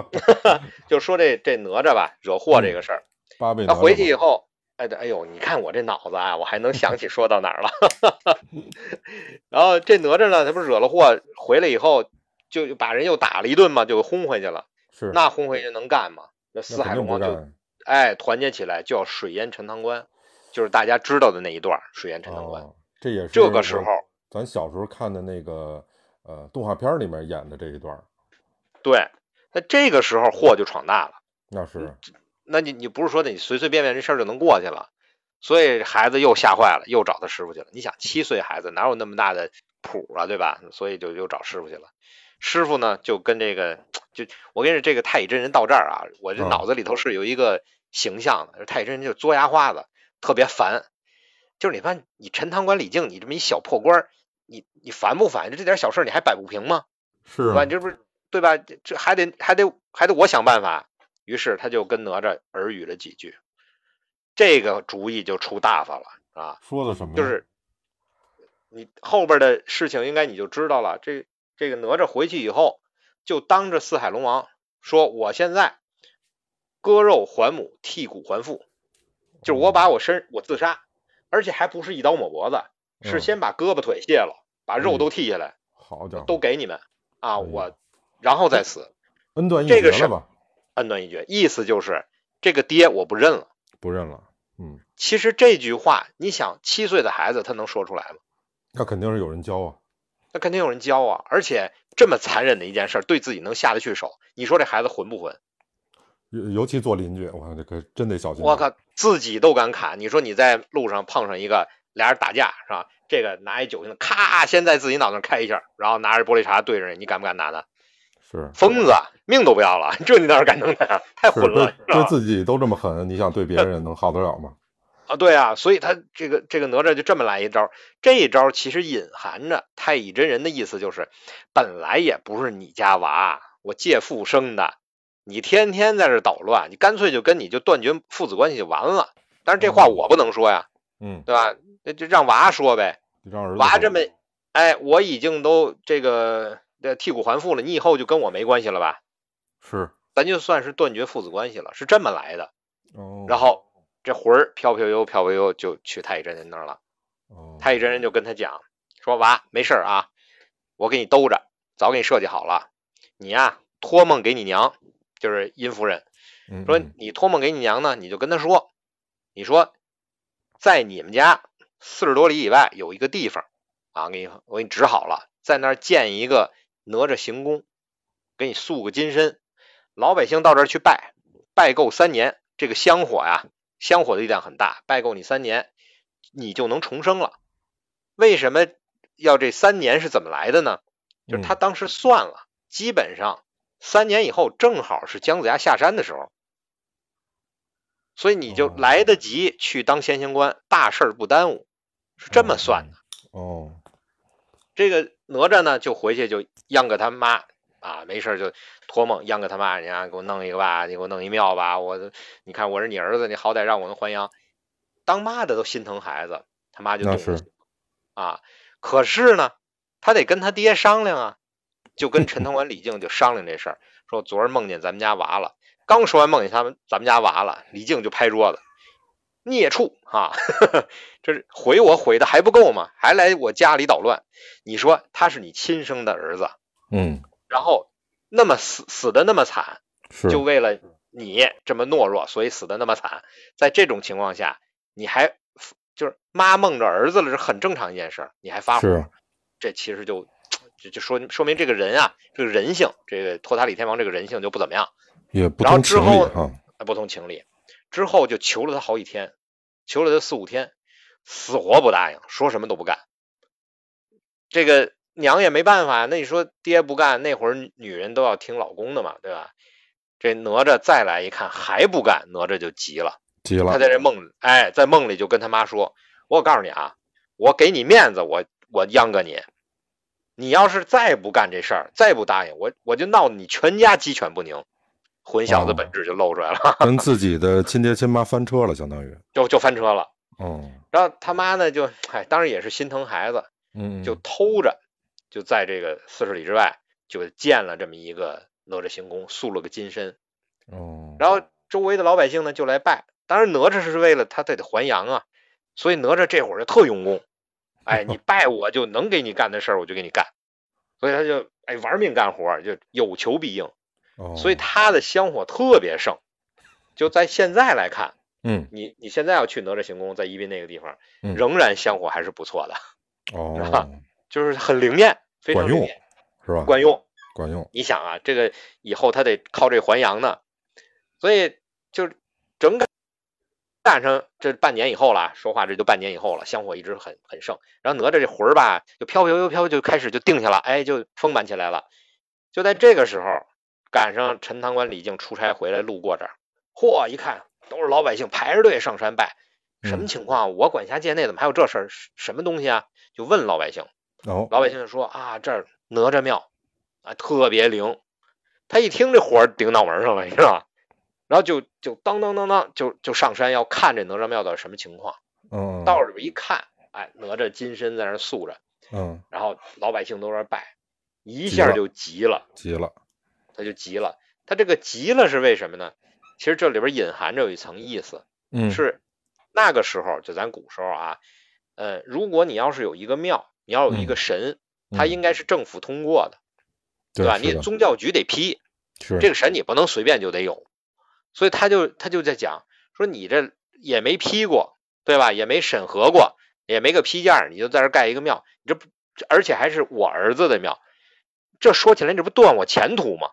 就说这这哪吒吧，惹祸这个事儿。八倍。他回去以，后，哎，对，哎呦，你看我这脑子啊，我还能想起说到哪儿了。然后这哪吒呢，他不是惹了祸，回来以后就把人又打了一顿嘛，就给轰回去了。是那轰回去能干吗？那那四海龙王就干。哎团结起来，就要水淹陈塘关，就是大家知道的那一段水淹陈塘关。哦，这也是这个时候，咱小时候看的那个呃动画片里面演的这一段，对，那这个时候祸就闯大了。那是那你你不是说你随随便便这事儿就能过去了，所以孩子又吓坏了，又找他师傅去了。你想七岁孩子哪有那么大的谱啊，对吧？所以就又找师傅去了。师傅呢就跟这个就我跟你说这个太乙真人到这儿啊，我这嗯脑子里头是有一个形象的，太乙真人就是嘬牙花子，特别烦。就是你看你陈塘关李靖，你这么一小破官，你你烦不烦？就这点小事你还摆不平吗？是对吧？你这不是对吧？这这还得还得还得我想办法。于是他就跟哪吒耳语了几句，这个主意就出大发了啊！说的什么？就是你后边的事情应该你就知道了。这这个哪吒回去以后，就当着四海龙王说：“我现在割肉还母，剔骨还父，就是我把我身我自杀，而且还不是一刀抹脖子，是嗯先把胳膊腿卸了，把肉嗯都剔下来，好家伙，都给你们啊！哎我然后再死。”恩断义绝了吧？恩断义绝，意思就是这个爹我不认了。不认了，嗯，其实这句话，你想七岁的孩子他能说出来吗？那肯定是有人教啊。那肯定有人教啊！而且这么残忍的一件事儿，对自己能下得去手，你说这孩子混不混？尤尤其做邻居，我看这可真得小心。我，靠，自己都敢砍！你说你在路上碰上一个俩人打架是吧？这个拿一酒瓶子，咔，先在自己脑袋上开一下，然后拿着玻璃碴对着你，你敢不敢拿他？是疯子，命都不要了，这你哪敢弄他呀？太是混了，对对自己都这么狠，你想对别人能好得了吗？啊，对啊，所以他这个这个哪吒就这么来一招，这一招其实隐含着太乙真人的意思就是，本来也不是你家娃，我借腹生的，你天天在这捣乱，你干脆就跟你就断绝父子关系就完了。但是这话我不能说呀，嗯，对吧？那就让娃说呗，娃这么，哎，我已经都这个这替骨还父了，你以后就跟我没关系了吧？是咱就算是断绝父子关系了，是这么来的。哦，然后这魂儿飘飘悠飘飘悠就去太乙真人那儿了。哦太乙真人就跟他讲说：“娃，没事儿啊，我给你兜着，早给你设计好了。你呀、托梦给你娘，就是殷夫人，说你托梦给你娘呢，你就跟她说，你说在你们家四十多里以外有一个地方啊，给你我给你指好了，在那儿建一个哪吒行宫，给你塑个金身，老百姓到这儿去拜，拜够三年，这个香火呀，香火的力量很大，拜够你三年，你就能重生了。为什么要这三年是怎么来的呢？就是他嗯当时算了，基本上三年以后正好是姜子牙下山的时候，所以你就哦来得及去当先行官，大事儿不耽误，是这么算的。哦，这个哪吒呢，就回去就央个他妈啊，没事就托梦央个他妈，你啊给我弄一个吧，你给我弄一庙吧，我你看我是你儿子，你好歹让我能还阳。当妈的都心疼孩子，他妈就动了啊。可是呢，他得跟他爹商量啊，就跟陈 塘关李靖就商量这事儿，说昨儿梦见咱们家娃了。刚说完梦见他们咱们家娃了，李靖就拍桌子，孽畜啊！这是毁我毁的还不够吗？还来我家里捣乱。你说他是你亲生的儿子，嗯，然后那么死死的那么惨，就为了你这么懦弱，所以死的那么惨。在这种情况下，你还就是妈梦着儿子了，是很正常一件事，你还发火，这其实就就就说说明这个人啊，这个人性，这个托塔李天王这个人性就不怎么样，也不然后之后，啊不同情理。之后就求了他好几天，求了他四五天，死活不答应，说什么都不干。这个娘也没办法，那你说爹不干，那会儿女女人都要听老公的嘛，对吧？这哪吒再来一看还不干，哪吒就急了。急了他，在这梦里，哎，在梦里就跟他妈说：“我告诉你啊，我给你面子，我我央个你，你要是再不干这事儿，再不答应我，我就闹得你全家鸡犬不宁。”混小子哦本质就露出来了，跟 自己的亲爹亲妈翻车了，相当于，就就翻车了。哦，然后他妈呢，就哎，当然也是心疼孩子，嗯，就偷着就在这个四十里之外就建了这么一个哪吒行宫，塑了个金身。哦，然后周围的老百姓呢就来拜，当然哪吒是为了他得得还阳啊，所以哪吒这会儿就特用功，哎，你拜我就能给你干的事儿我就给你干，所以他就哎玩命干活儿，就有求必应，哦。所以他的香火特别盛。就在现在来看，嗯，你你现在要去哪吒行宫，在宜宾那个地方，嗯。仍然香火还是不错的，哦，就是很灵验，非常管用是吧？管用。管用，你想啊，这个以后他得靠这还阳呢，所以就整个赶上这半年以后了，说话这就半年以后了，香火一直很很盛。然后哪吒这魂儿吧，就飘飘飘飘就开始就定下了，哎，就丰满起来了。就在这个时候，赶上陈塘关李靖出差回来，路过这儿，嚯，一看都是老百姓排着队上山拜，什么嗯情况？我管辖界内怎么还有这事儿？什么东西啊？就问老百姓。哦，老百姓就说啊，这儿哪吒庙啊特别灵。他一听这火儿顶脑门上了，你知道吧？然后就就当当当当就就上山要看这哪吒庙到底什么情况。嗯，到里边一看，哎，哪吒金身在那儿塑着，嗯，然后老百姓都在拜，一下就急了，急了，他就急了。他这个急了是为什么呢？其实这里边隐含着有一层意思，嗯，是那个时候就咱古时候啊，呃，如果你要是有一个庙，你要有一个嗯神，它嗯应该是政府通过的。对吧？你宗教局得批，是这个神你不能随便就得有，所以他就他就在讲说你这也没批过，对吧？也没审核过，也没个批件儿，你就在这盖一个庙，你这不而且还是我儿子的庙，这说起来这不断我前途吗？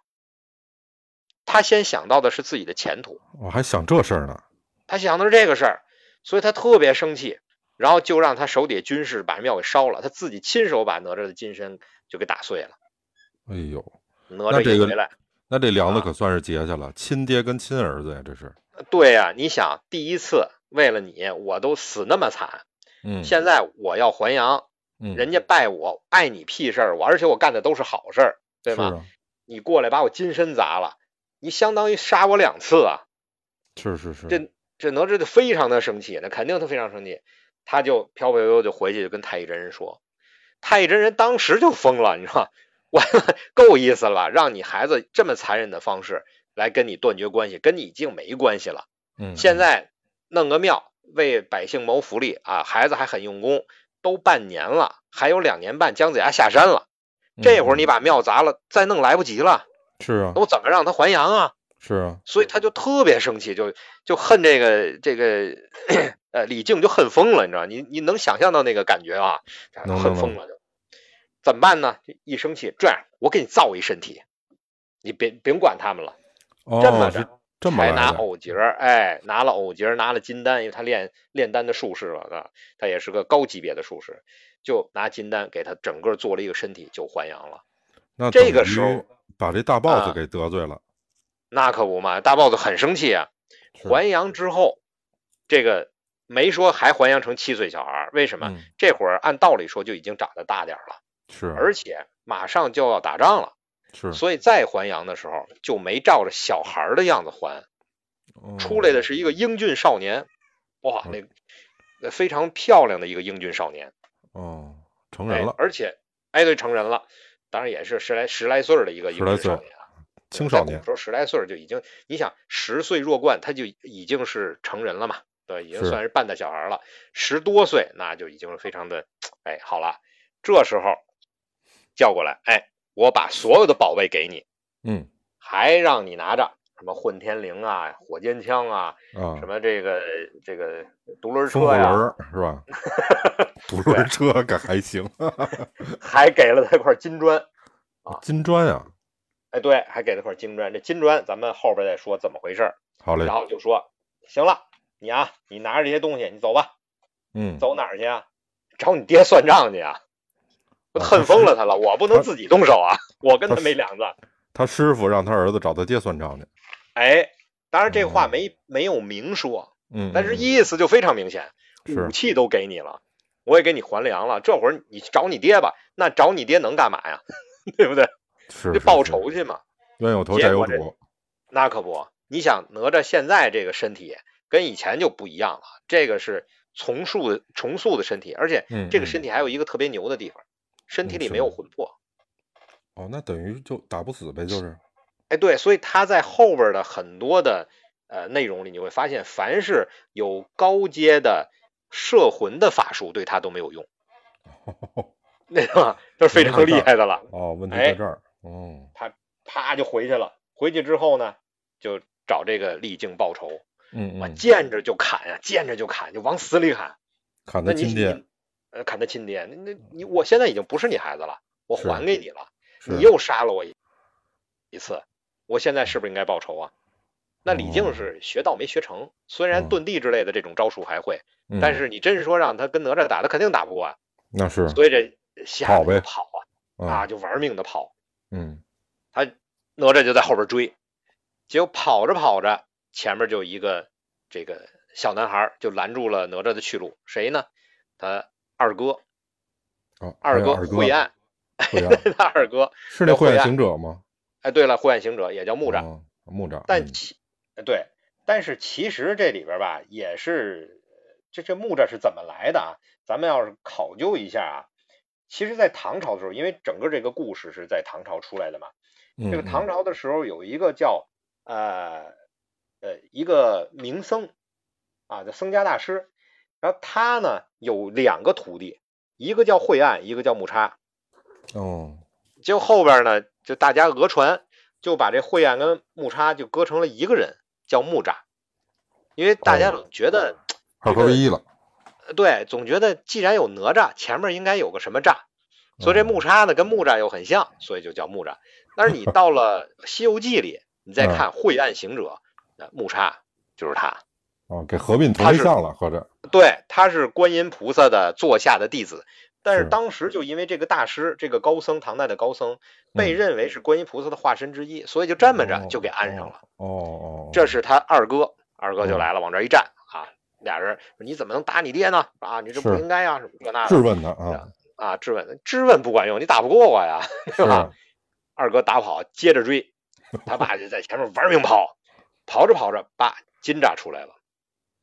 他先想到的是自己的前途，我还想这事儿呢，他想的是这个事儿，所以他特别生气，然后就让他手底下军士把庙给烧了，他自己亲手把哪吒的金身就给打碎了。哎呦，哪吒这回来，那这梁子啊可算是结下了，亲爹跟亲儿子呀，这是。对呀、你想第一次为了你我都死那么惨，嗯，现在我要还阳，嗯人家拜我碍你屁事儿，我而且我干的都是好事儿，对吗？啊，你过来把我金身砸了，你相当于杀我两次啊！是是是，这这哪吒就非常的生气，那肯定他非常生气，他就飘飘悠悠就回去就跟太乙真人说，太乙真人当时就疯了，你知道吗？我够意思了？让你孩子这么残忍的方式来跟你断绝关系，跟你已经没关系了。嗯，现在弄个庙为百姓谋福利啊，孩子还很用功，都半年了，还有两年半姜子牙下山了，嗯这会儿你把庙砸了，再弄来不及了，是啊那我怎么让他还阳啊？是啊，所以他就特别生气，就就恨这个这个呃李靖就恨疯了，你知道？你你能想象到那个感觉啊？恨疯了就怎么办呢？一生气，这样我给你造一身体，你别别管他们了。哦，这么着是这么还拿藕节儿，哎，拿了藕节儿，拿了金丹，因为他练炼丹的术士了啊，他也是个高级别的术士，就拿金丹给他整个做了一个身体，就还阳了。那这个时候把这大 boss 啊给得罪了，那可不嘛，大 boss 很生气啊。还阳之后，这个没说还还阳成七岁小孩，为什么？嗯这会儿按道理说就已经长得大点了，是而且马上就要打仗了，是所以再还阳的时候就没照着小孩的样子还，出来的是一个英俊少年，哇，嗯那那非常漂亮的一个英俊少年，哦，成人了，哎而且哎对成人了，当然也是十来十来岁的一个英俊少年啊。青少年时候十来岁儿就已经，你想十岁弱冠，他就已经是成人了嘛，对，已经算是半大小孩了。十多岁那就已经是非常的，哎，好了，这时候叫过来，哎，我把所有的宝贝给你，嗯还让你拿着什么混天绫啊、火尖枪啊、啊什，么这个这个独轮车呀，儿是吧？独轮车可还行，还给了他一块金砖啊。金砖呀，哎，对，还给了块金砖。这金砖咱们后边再说怎么回事。好嘞然，后就说，行了，你啊，你拿着这些东西，你走吧。嗯，走哪儿去啊？找你爹算账去啊！我啊恨疯了他了，我不能自己动手啊！我跟他他没梁子。他师傅让他儿子找他爹算账去，哎，当然这话哦没没有明说，嗯，但是嗯意思就非常明显，是武器都给你了，我也给你还粮了，这会儿你找你爹吧，那找你爹能干嘛呀？对不对？是是报仇去嘛？冤有头债有主，那可不，你想哪吒现在这个身体跟以前就不一样了，这个是重塑的重塑的身体，而且这个身体还有一个特别牛的地方，身体里没有魂魄。哦，那等于就打不死呗，就是，哎，对，所以他在后边的很多的呃内容里，你会发现，凡是有高阶的摄魂的法术，对他都没有用，那个这是非常厉害的了。哦，问题哎在这儿，哦，啪就回去了，回去之后呢，就找这个李靖报仇，我嗯嗯，见着就砍呀、见着就砍，就往死里砍。砍他亲爹。砍他亲爹，那那你我现在已经不是你孩子了，我还给你了，你又杀了我一一次，我现在是不是应该报仇啊？那李哦。靖是学道没学成，虽然嗯。遁地之类的这种招数还会，嗯但是你真是说让他跟哪吒打，他肯定打不过啊。那是。所以这吓得就跑啊，啊，啊，就玩命的跑。嗯他哪吒就在后边追，结果跑着跑着，前面就一个这个小男孩就拦住了哪吒的去路，谁呢？他二哥，哦，二哥还有二哥惠岸，他二哥。是那惠岸叫惠岸行者吗？哎，对了，慧岸行者也叫木吒，哦木吒，嗯但其呃对，但是其实这里边吧，也是这这木吒是怎么来的啊？咱们要是考究一下啊，其实，在唐朝的时候，因为整个这个故事是在唐朝出来的嘛，嗯这个唐朝的时候有一个叫呃呃一个名僧啊，叫僧家大师，然后他呢有两个徒弟，一个叫惠岸，一个叫木叉。嗯哦，结果后边呢，就大家讹传，就把这惠岸跟木叉就割成了一个人，叫木吒，因为大家哦总觉得，二合为一了，呃对，总觉得既然有哪吒，前面应该有个什么吒，所以这哦。木叉呢跟木吒又很像，所以就叫木吒。但是你到了《西游记》里，你再看惠岸行者，那木叉就是他，哦，给合并同一项了，合着，对，他是观音菩萨的座下的弟子，但是是。当时就因为这个大师，这个高僧，唐代的高僧，被嗯。认为是观音菩萨的化身之一，所以就这么着就给安上了。哦哦，这。是他二哥，二哥就嗯。来了，往这儿一站啊，俩人说你怎么能打你爹呢？啊，你这不应该呀，什么这那质问他啊，啊，质问质问不管用，你打不过我呀，是吧？二哥打跑，接着追，他爸就在前面玩命跑，跑着跑着，爸金吒出来了，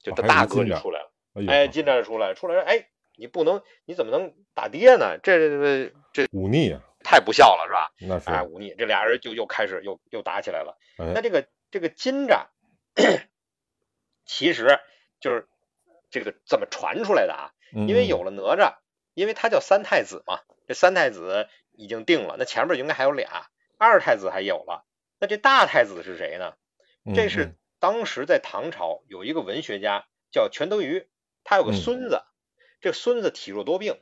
就哦还有他大哥就出来了。哎哎，金吒就出来了，出来说，哎，你不能，你怎么能打爹呢？这这这忤逆啊，太不孝了，是吧？那是哎，忤逆，这俩人就又开始又又打起来了。那哎，这个这个金吒，其实就是这个怎么传出来的啊？因因为有了哪吒，因为他叫三太子嘛，这三太子已经定了，那前面应该还有俩，二太子还有了，那这大太子是谁呢？嗯这是当时在唐朝有一个文学家叫全德瑜，他有个嗯孙子，这孙子体弱多病，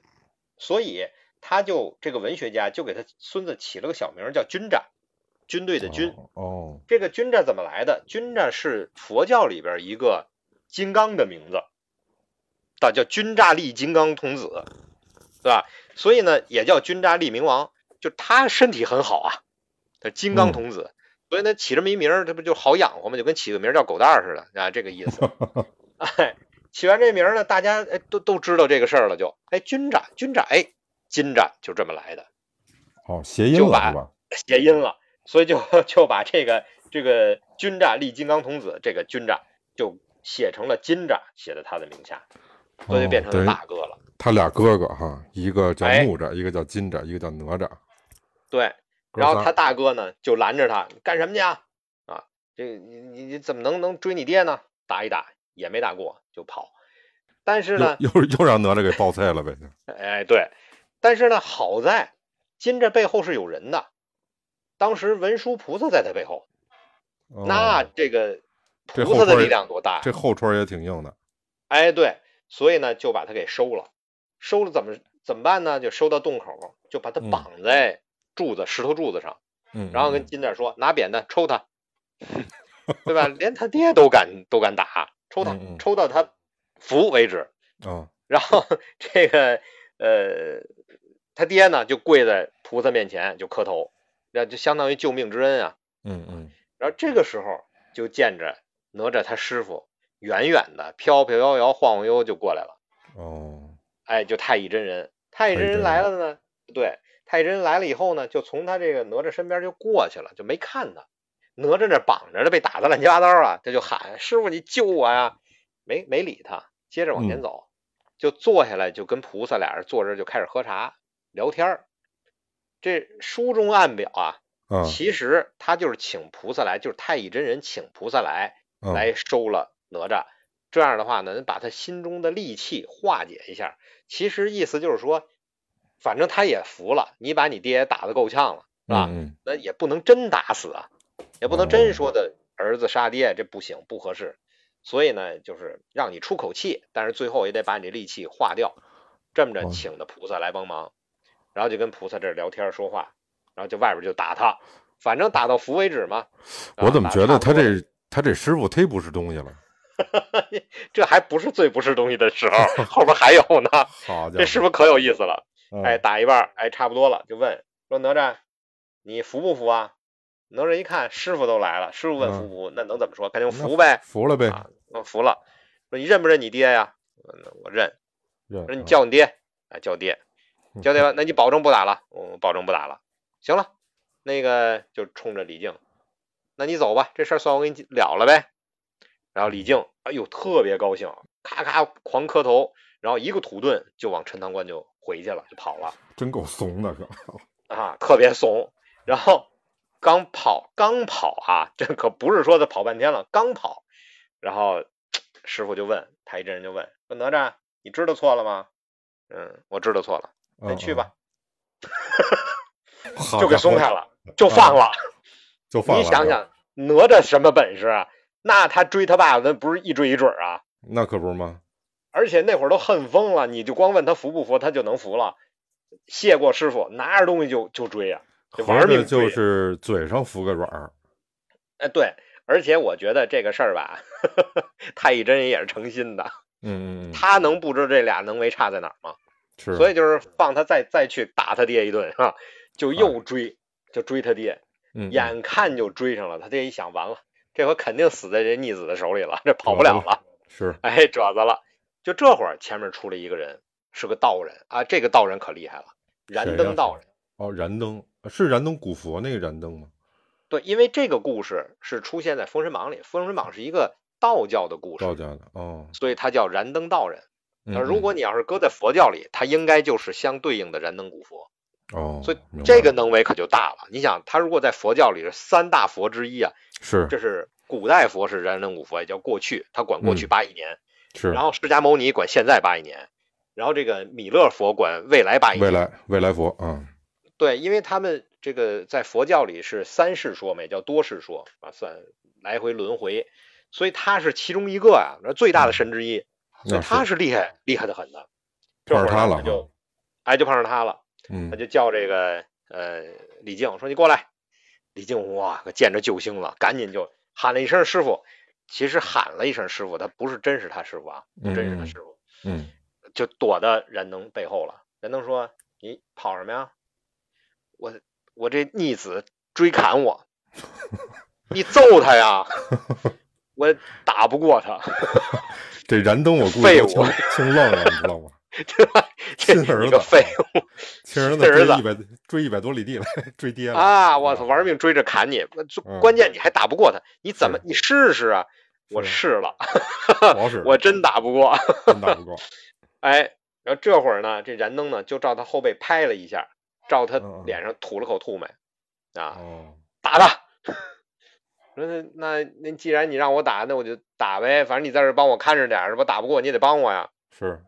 所以他就这个文学家就给他孙子起了个小名叫军吒，军队的军。哦，这个军吒怎么来的？军吒是佛教里边一个金刚的名字，啊，叫军吒力金刚童子，对吧？所以呢，也叫军吒力明王，就他身体很好啊，他金刚童子，所以呢起这么一名儿，这不就好养活吗？就跟起个名叫狗蛋儿似的啊，这个意思。哎，起完这名儿呢，大家哎都都知道这个事儿了，就哎军吒，军吒，哎金吒就这么来的。哦，谐音了是吧？谐音了，所以就 就把这个这个军吒力金刚童子这个军吒就写成了金吒，写在他的名下，所以就变成大哥了。他俩哥哥哈，一个叫哎木吒，一个叫金吒，一个叫哪吒。对，然后他大哥呢就拦着他，干什么去啊？啊，这你你你怎么能能追你爹呢？打一打也没打过就跑，但是呢，又又又让哪吒给爆菜了呗？哎对，但是呢，好在金吒背后是有人的，当时文殊菩萨在他背后，哦那这个菩萨的力量多大呀？这后戳也挺硬的。哎，对，所以呢，就把他给收了。收了怎么怎么办呢？就收到洞口，就把他嗯绑在柱子、石头柱子上，嗯，然后跟嗯金蛋说：“拿扁担抽他，对吧？连他爹都敢都敢打，抽他抽到他服为止。嗯，然后 这个呃，他爹呢就跪在菩萨面前就磕头，那就相当于救命之恩啊。嗯嗯然后这个时候就见着哪吒他师傅远远的飘飘摇摇晃晃悠就过来了。哦，哎，就太乙真人，太乙真人来了呢，对，太乙真人来了以后呢，就从他这个哪吒身边就过去了，就没看他。哪吒这绑着的，被打的乱七八糟啊，他就喊师傅你救我呀，没没理他，接着往前嗯走，就坐下来就跟菩萨俩人坐着就开始喝茶聊天儿。这书中暗表啊，啊，其实他就是请菩萨来，就是太乙真人请菩萨来，嗯来收了哪吒。这样的话呢，能把他心中的戾气化解一下。其实意思就是说，反正他也服了，你把你爹打得够呛了，是吧？嗯那也不能真打死啊，也不能哦真说的儿子杀爹，这不行，不合适。所以呢，就是让你出口气，但是最后也得把你这戾气化掉。这么着，哦请的菩萨来帮忙，然后就跟菩萨这儿聊天说话，然后就外边就打他，反正打到服为止嘛。我怎么觉得他这他这师傅忒不是东西了？这还不是最不是东西的时候，后边还有呢。好家伙，这师傅可有意思了，嗯哎，打一半，哎，差不多了，就问说哪吒，你服不服啊？哪吒一看师傅都来了，师傅问嗯服不服，那能怎么说？肯定服呗，服了呗，啊，那服了。说你认不认你爹呀？嗯我认。认说你啊叫你爹，哎，叫爹，嗯叫爹吧，那你保证不打了？我保证不打了。行了，那个就冲着李靖，那你走吧，这事儿算我给你了了呗。然后李靖，哎呦，特别高兴，咔咔狂磕头，然后一个土遁就往陈塘关就回去了，就跑了 真够怂的，可 啊，特别怂。然后刚跑，刚跑啊，这可不是说他跑半天了，刚跑，然后 师傅就问太乙真人就问说哪吒，你知道错了吗？嗯，我知道错了，那嗯去吧，，就给松开了，就放了。就放了。你想想，哪吒什么本事啊？那他追他爸爸，那不是一追一准儿啊！那可不是吗？而且那会儿都恨疯了，你就光问他服不服，他就能服了。谢过师傅，拿着东西就就追啊，就玩命追就啊。是嘴上服个软儿，哎，对，而且我觉得这个事儿吧，太乙真人也是诚心的，嗯嗯嗯，他能不知道这俩能为差在哪儿吗？是，所以就是放他再再去打他爹一顿，是吧？就又追，就追他爹，眼看就追上了，他这一想，完了，这回肯定死在这逆子的手里了，这跑不了了，是，哎，褶子了。就这会儿，前面出来一个人，是个道人啊，这个道人可厉害了，燃灯道人。哦，燃灯是燃灯古佛那个燃灯吗？对，因为这个故事是出现在《封神榜》里，《封神榜》是一个道教的故事，道教的哦，所以他叫燃灯道人。嗯呃，如果你要是搁在佛教里，他应该就是相对应的燃灯古佛。嗯哦，所以这个能为可就大了。你想，他如果在佛教里是三大佛之一啊，是。这是古代佛是燃灯古佛，也叫过去，他管过去嗯。八亿年，是，然后释迦牟尼管现在八亿年，然后这个弥勒佛管未来八亿年。未来未来佛啊，对，因为他们这个在佛教里是三世说嘛，也叫多世说啊，算来回轮回，所以他是其中一个啊、那最大的神之一，所以他是厉害厉害的很的。碰上他了就，哎，就碰上他了。嗯他就叫这个呃李靖说：“你过来。”李靖哇，可见着救星了，赶紧就喊了一声师傅。其实喊了一声师傅，他不是真是他师傅啊，不真是他师傅，嗯就躲到燃灯背后了。燃灯说：“你跑什么呀？我我这逆子追砍我，你揍他呀！我打不过他，这燃灯我估废物计都清清愣了，你知道吗？对吧？这亲儿子废物！亲儿 子追一百追一百多里地来追爹了啊！我操，玩命追着砍你，关键你还打不过他，你怎么你试试啊？我试了，我真打不过。真打不过，哎，然后这会儿呢，这燃灯呢就照他后背拍了一下，照他脸上吐了口吐沫，啊，哦，打他。说那那那既然你让我打，那我就打呗，反正你在这儿帮我看着点儿是吧？打不过你也得帮我呀。是，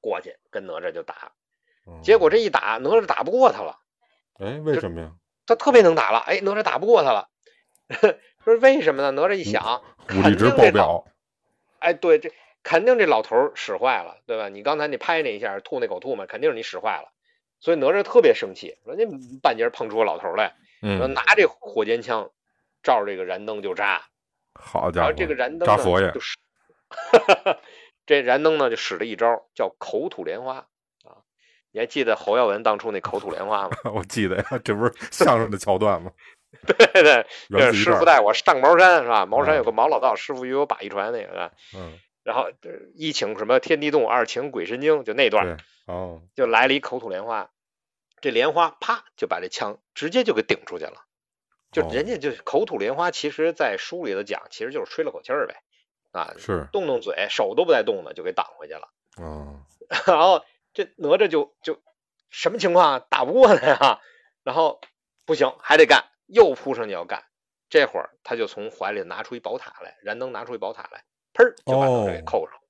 过去跟哪吒就打，嗯结果这一打，哪吒打不过他了。哎，为什么呀？他特别能打了，哎，哪吒打不过他了。说为什么呢？哪吒一想，武力值爆表，哎，对，这肯定这老头使坏了，对吧？你刚才你拍那一下，吐那口吐沫，肯定是你使坏了。所以哪吒特别生气，说你半截碰出个老头来，说嗯，拿这火尖枪照着这个燃灯就扎，好家伙，然后这个燃灯佛爷 这燃灯呢就使了一招叫口吐莲花啊。你还记得侯耀文当初那口吐莲花吗？我记得呀，这不是相声的桥段吗？对对，这是师傅带我上茅山是吧？茅山嗯有个毛老道，师傅与我把一传那个是吧？嗯，然后一请什么天地动，二请鬼神经，就那段，哦，就来了一口吐莲花，这莲花啪就把这枪直接就给顶出去了。就哦人家就是口吐莲花，其实在书里头讲，其实就是吹了口气儿呗，啊，是，动动嘴，手都不带动的就给挡回去了。哦，然后这哪吒就就什么情况啊？打不过他呀，然后不行，还得干，又扑上去要干。这会儿他就从怀里拿出一宝塔来，燃灯拿出一宝塔来，砰儿就把哪吒给哦扣上了。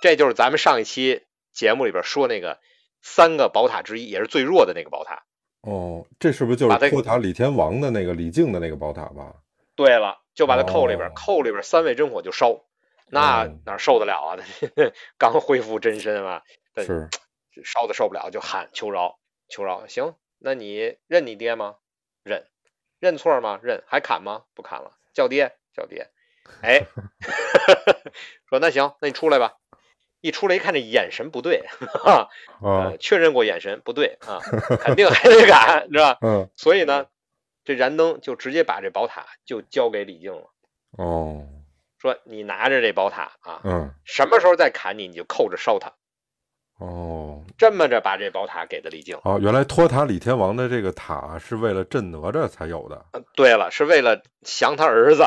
这就是咱们上一期节目里边说那个三个宝塔之一，也是最弱的那个宝塔。哦，这是不是就是托塔李天王的那个李靖的那个宝塔吧？对了，就把它扣里边，哦扣里边三味真火就烧，那哦哪受得了啊？刚恢复真身嘛，对是，烧的受不了，就喊求饶，求饶。行，那你认你爹吗？认。认错吗？认。还砍吗？不砍了。叫爹，叫爹。哎，说那行，那你出来吧。一出来一看，这眼神不对，哈、啊呃，，确认过眼神不对啊，肯定还得 砍，是吧？嗯，所以呢，这燃灯就直接把这宝塔就交给李靖了，哦，说你拿着这宝塔啊，嗯，什么时候再砍你，你就扣着烧它。哦，这么着把这宝塔给的李靖。哦，原来托塔李天王的这个塔是为了镇哪吒才有的。呃对了，是为了降他儿子，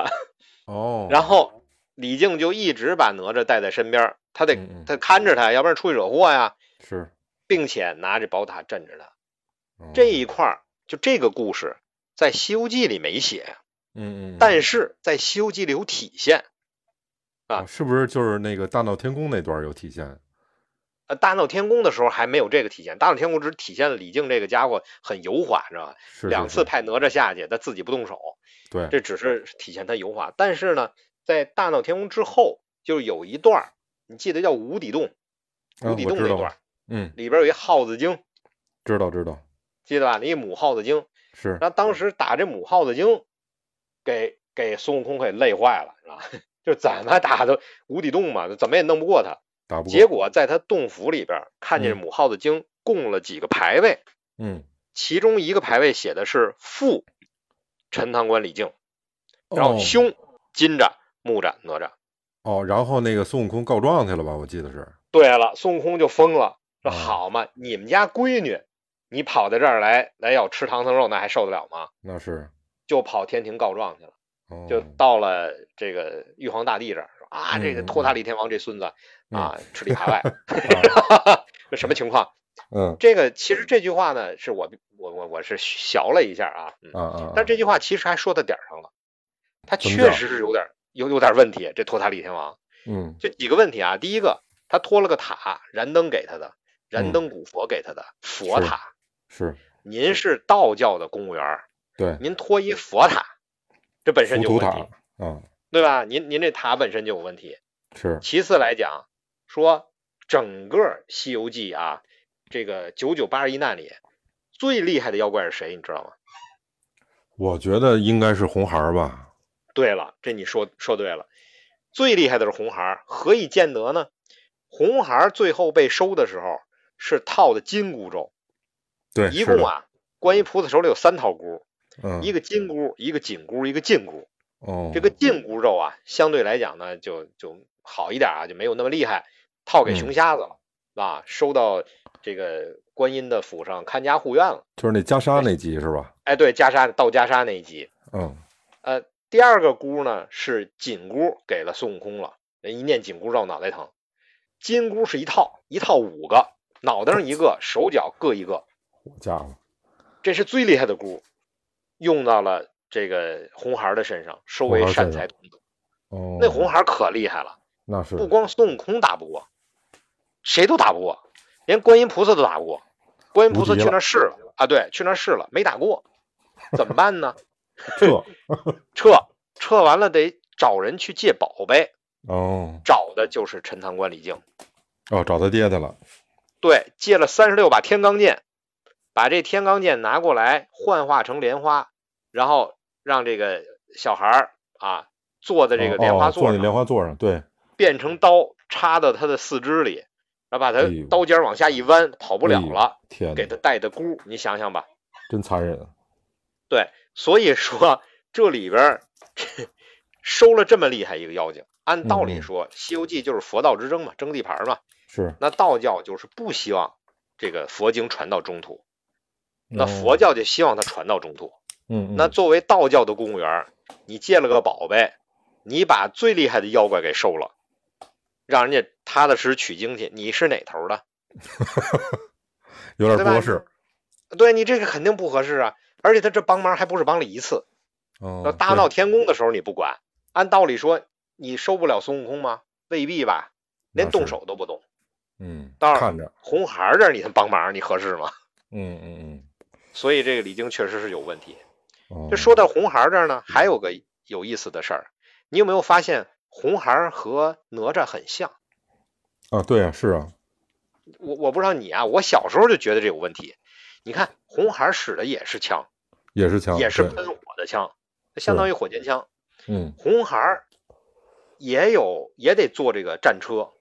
哦，然后李靖就一直把哪吒带在身边，他得他看着他，要不然出去惹祸呀，是并且拿着宝塔镇着他。哦这一块儿就这个故事在《西游记》里没写，嗯嗯，但是在《西游记》里有体现。啊啊，是不是就是那个大闹天宫那段有体现？呃，大闹天宫的时候还没有这个体现，大闹天宫只体现了李靖这个家伙很油滑，知道吧？是两次，派哪吒下去，他自己不动手，对，这只是体现他油滑。但是呢，在大闹天宫之后，就有一段，你记得叫无底洞，啊无底洞那段儿，嗯，里边有一耗子精，知道知道，记得吧？那一母耗子精，是然后当时打这母耗子精，给给孙悟空给累坏了，是吧？就怎么打都无底洞嘛，怎么也弄不过他。打不过。结果在他洞府里边看见嗯母耗子精供了几个牌位，嗯，其中一个牌位写的是父陈塘关李靖，然后哦兄金吒、木吒、哪吒。哦，然后那个孙悟空告状去了吧？我记得是。对了，孙悟空就疯了，说哦好嘛，你们家闺女，你跑到这儿来来要吃唐僧肉，那还受得了吗？那是。就跑天庭告状去了，哦。就到了这个玉皇大帝这儿，说啊，这个嗯托塔李天王这孙子啊，吃里扒外，啊这什么情况？嗯这个其实这句话呢，是我我我我是学了一下啊，嗯，啊啊。但这句话其实还说到点儿上了，他确实是有点有有点问题。这托塔李天王嗯就几个问题啊，第一个，他托了个塔，燃灯给他的，燃嗯灯古佛给他的佛是塔。是，您是道教的公务员儿，对。您托一佛塔，这本身就有问题，嗯，对吧？您您这塔本身就有问题。是。其次来讲，说整个《西游记》啊，这个九九八十一难里最厉害的妖怪是谁？你知道吗？我觉得应该是红孩儿吧。对了，这你说说对了，最厉害的是红孩儿，何以见得呢？红孩儿最后被收的时候是套的金箍咒，对，一共啊，观音菩萨手里有三套箍，嗯，一个金箍，一个紧箍，一个禁箍。哦，这个禁箍咒啊，相对来讲呢，就就好一点啊，就没有那么厉害，套给嗯熊瞎子了、啊，收到这个观音的府上看家护院了。就是那袈裟那集是吧？哎，对，袈裟到袈裟那一集，嗯，呃，第二个箍呢是紧箍给了孙悟空了，人一念紧箍咒脑袋疼。金箍是一套，一套五个，脑袋上一个，手脚各一个，好家伙，这是最厉害的箍，用到了这个红孩儿的身上，收为善财童子。哦，那红孩儿可厉害了。那是不光孙悟空打不过，谁都打不过，连观音菩萨都打不过。观音菩萨去那儿试了啊，对，去那儿试了，没打过，怎么办呢？撤 撤，撤完了得找人去借宝贝，哦找的就是陈塘关李靖。哦，找他爹去了。对，借了三十六把天罡剑，把这天罡剑拿过来幻化成莲花，然后让这个小孩儿啊坐在这个莲花哦坐那座上，莲花座上，对，变成刀插到他的四肢里，然后把他刀尖往下一弯，跑不了了，天，给他带的箍，你想想吧。真残忍。对，所以说这里边儿 收了这么厉害一个妖精，按道理说，西游记》就是佛道之争嘛，争地盘嘛。是，那道教就是不希望这个佛经传到中土，那哦佛教就希望它传到中土。嗯，嗯那作为道教的公务员，你借了个宝贝，你把最厉害的妖怪给收了，让人家踏踏实实取经去，你是哪头的？有点不合适。对你这个肯定不合适啊！而且他这帮忙还不是帮了一次，哦那，大闹天宫的时候你不管，按道理说你收不了孙悟空吗？未必吧，连动手都不动。嗯，当然看着，红孩儿这儿你还帮忙，你合适吗？嗯嗯嗯。所以这个李菁确实是有问题。哦这说到红孩儿这儿呢，还有个有意思的事儿，你有没有发现红孩儿和哪吒很像？啊，对啊，是啊，我我不知道你啊，我小时候就觉得这有问题。你看红孩儿使的也是枪，也是枪，也是喷火的枪，相当于火箭枪。嗯红孩儿也有也得坐这个战车，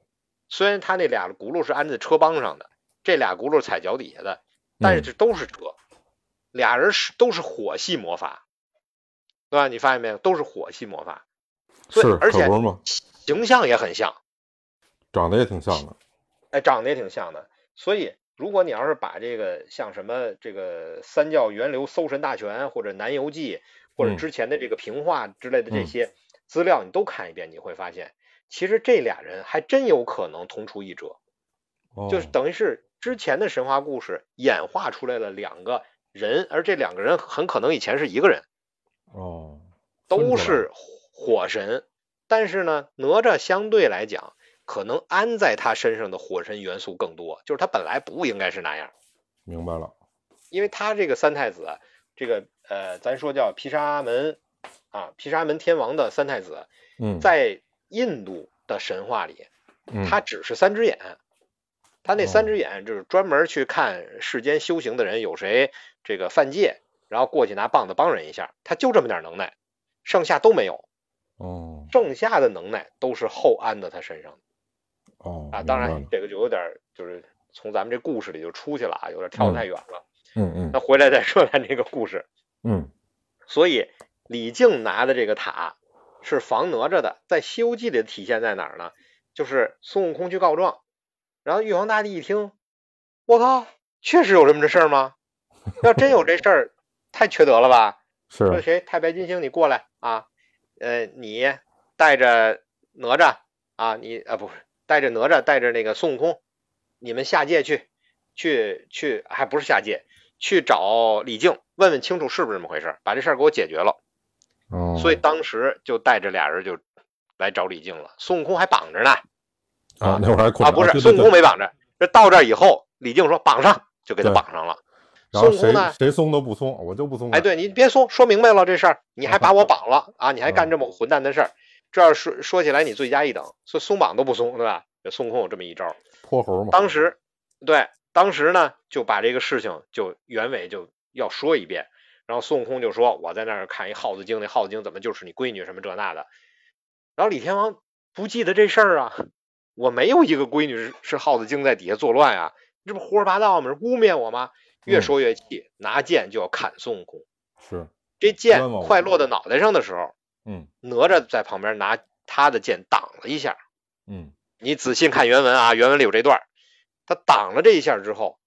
虽然他那俩轱辘是安在车帮上的，这俩轱辘踩脚底下的，但是嗯这都是车，俩人是都是火系魔法，对吧？你发现没有，都是火系魔法，所以是，而且？形象也很像，长得也挺像的。哎，长得也挺像的。所以如果你要是把这个像什么这个三教源流搜神大全或者南游记或者嗯之前的这个平话之类的这嗯些资料，你都看一遍，你会发现，其实这俩人还真有可能同出一辙，哦，就是等于是之前的神话故事演化出来了两个人，而这两个人很可能以前是一个人，哦，都是火神，但是呢，哪吒相对来讲，可能安在他身上的火神元素更多，就是他本来不应该是那样。明白了。因为他这个三太子，这个呃，咱说叫毗沙门啊，毗沙门天王的三太子，嗯，在印度的神话里，嗯他只是三只眼，他那哦三只眼就是专门去看世间修行的人有谁这个犯戒，然后过去拿棒子帮人一下，他就这么点能耐，剩下都没有，哦剩下的能耐都是后安在他身上的。哦，啊。当然这个就有点就是从咱们这故事里就出去了啊，有点跳得太远了。嗯嗯那回来再说咱这个故事。嗯所以李靖拿的这个塔是防哪吒的，在《西游记》里的体现在哪儿呢？就是孙悟空去告状，然后玉皇大帝一听，我靠，确实有这么这事儿吗？要真有这事儿，太缺德了吧？说，谁太白金星，你过来啊，呃，你带着哪吒啊，你啊不是带着哪吒，带着那个孙悟空，你们下界去，去去，还不是下界，去找李靖，问问清楚是不是这么回事，把这事儿给我解决了。哦，所以当时就带着俩人就来找李靖了，孙悟空还绑着呢啊，那会儿还捆啊，不是孙悟空没绑着，这到这儿以后，李靖说绑上，就给他绑上了。然后谁呢？谁松都不松，我就不松。哎，，对你别松，说明白了这事儿，你还把我绑了啊，你还干这么混蛋的事儿，这要说说起来你罪加一等，说松绑都不松，对吧？这孙悟空有这么一招，泼猴嘛。当时对，当时呢就把这个事情就原委就要说一遍，然后孙悟空就说我在那儿看一耗子精，那耗子精怎么就是你闺女什么这那的，然后李天王不记得这事儿啊，我没有一个闺女是是耗子精在底下作乱啊，你这不胡说八道吗？是污蔑我吗？越嗯说越气，拿剑就要砍孙悟空。是，这剑快落到脑袋上的时候，嗯哪吒在旁边拿他的剑挡了一下。嗯你仔细看原文啊，原文里有这段儿，他挡了这一下之后，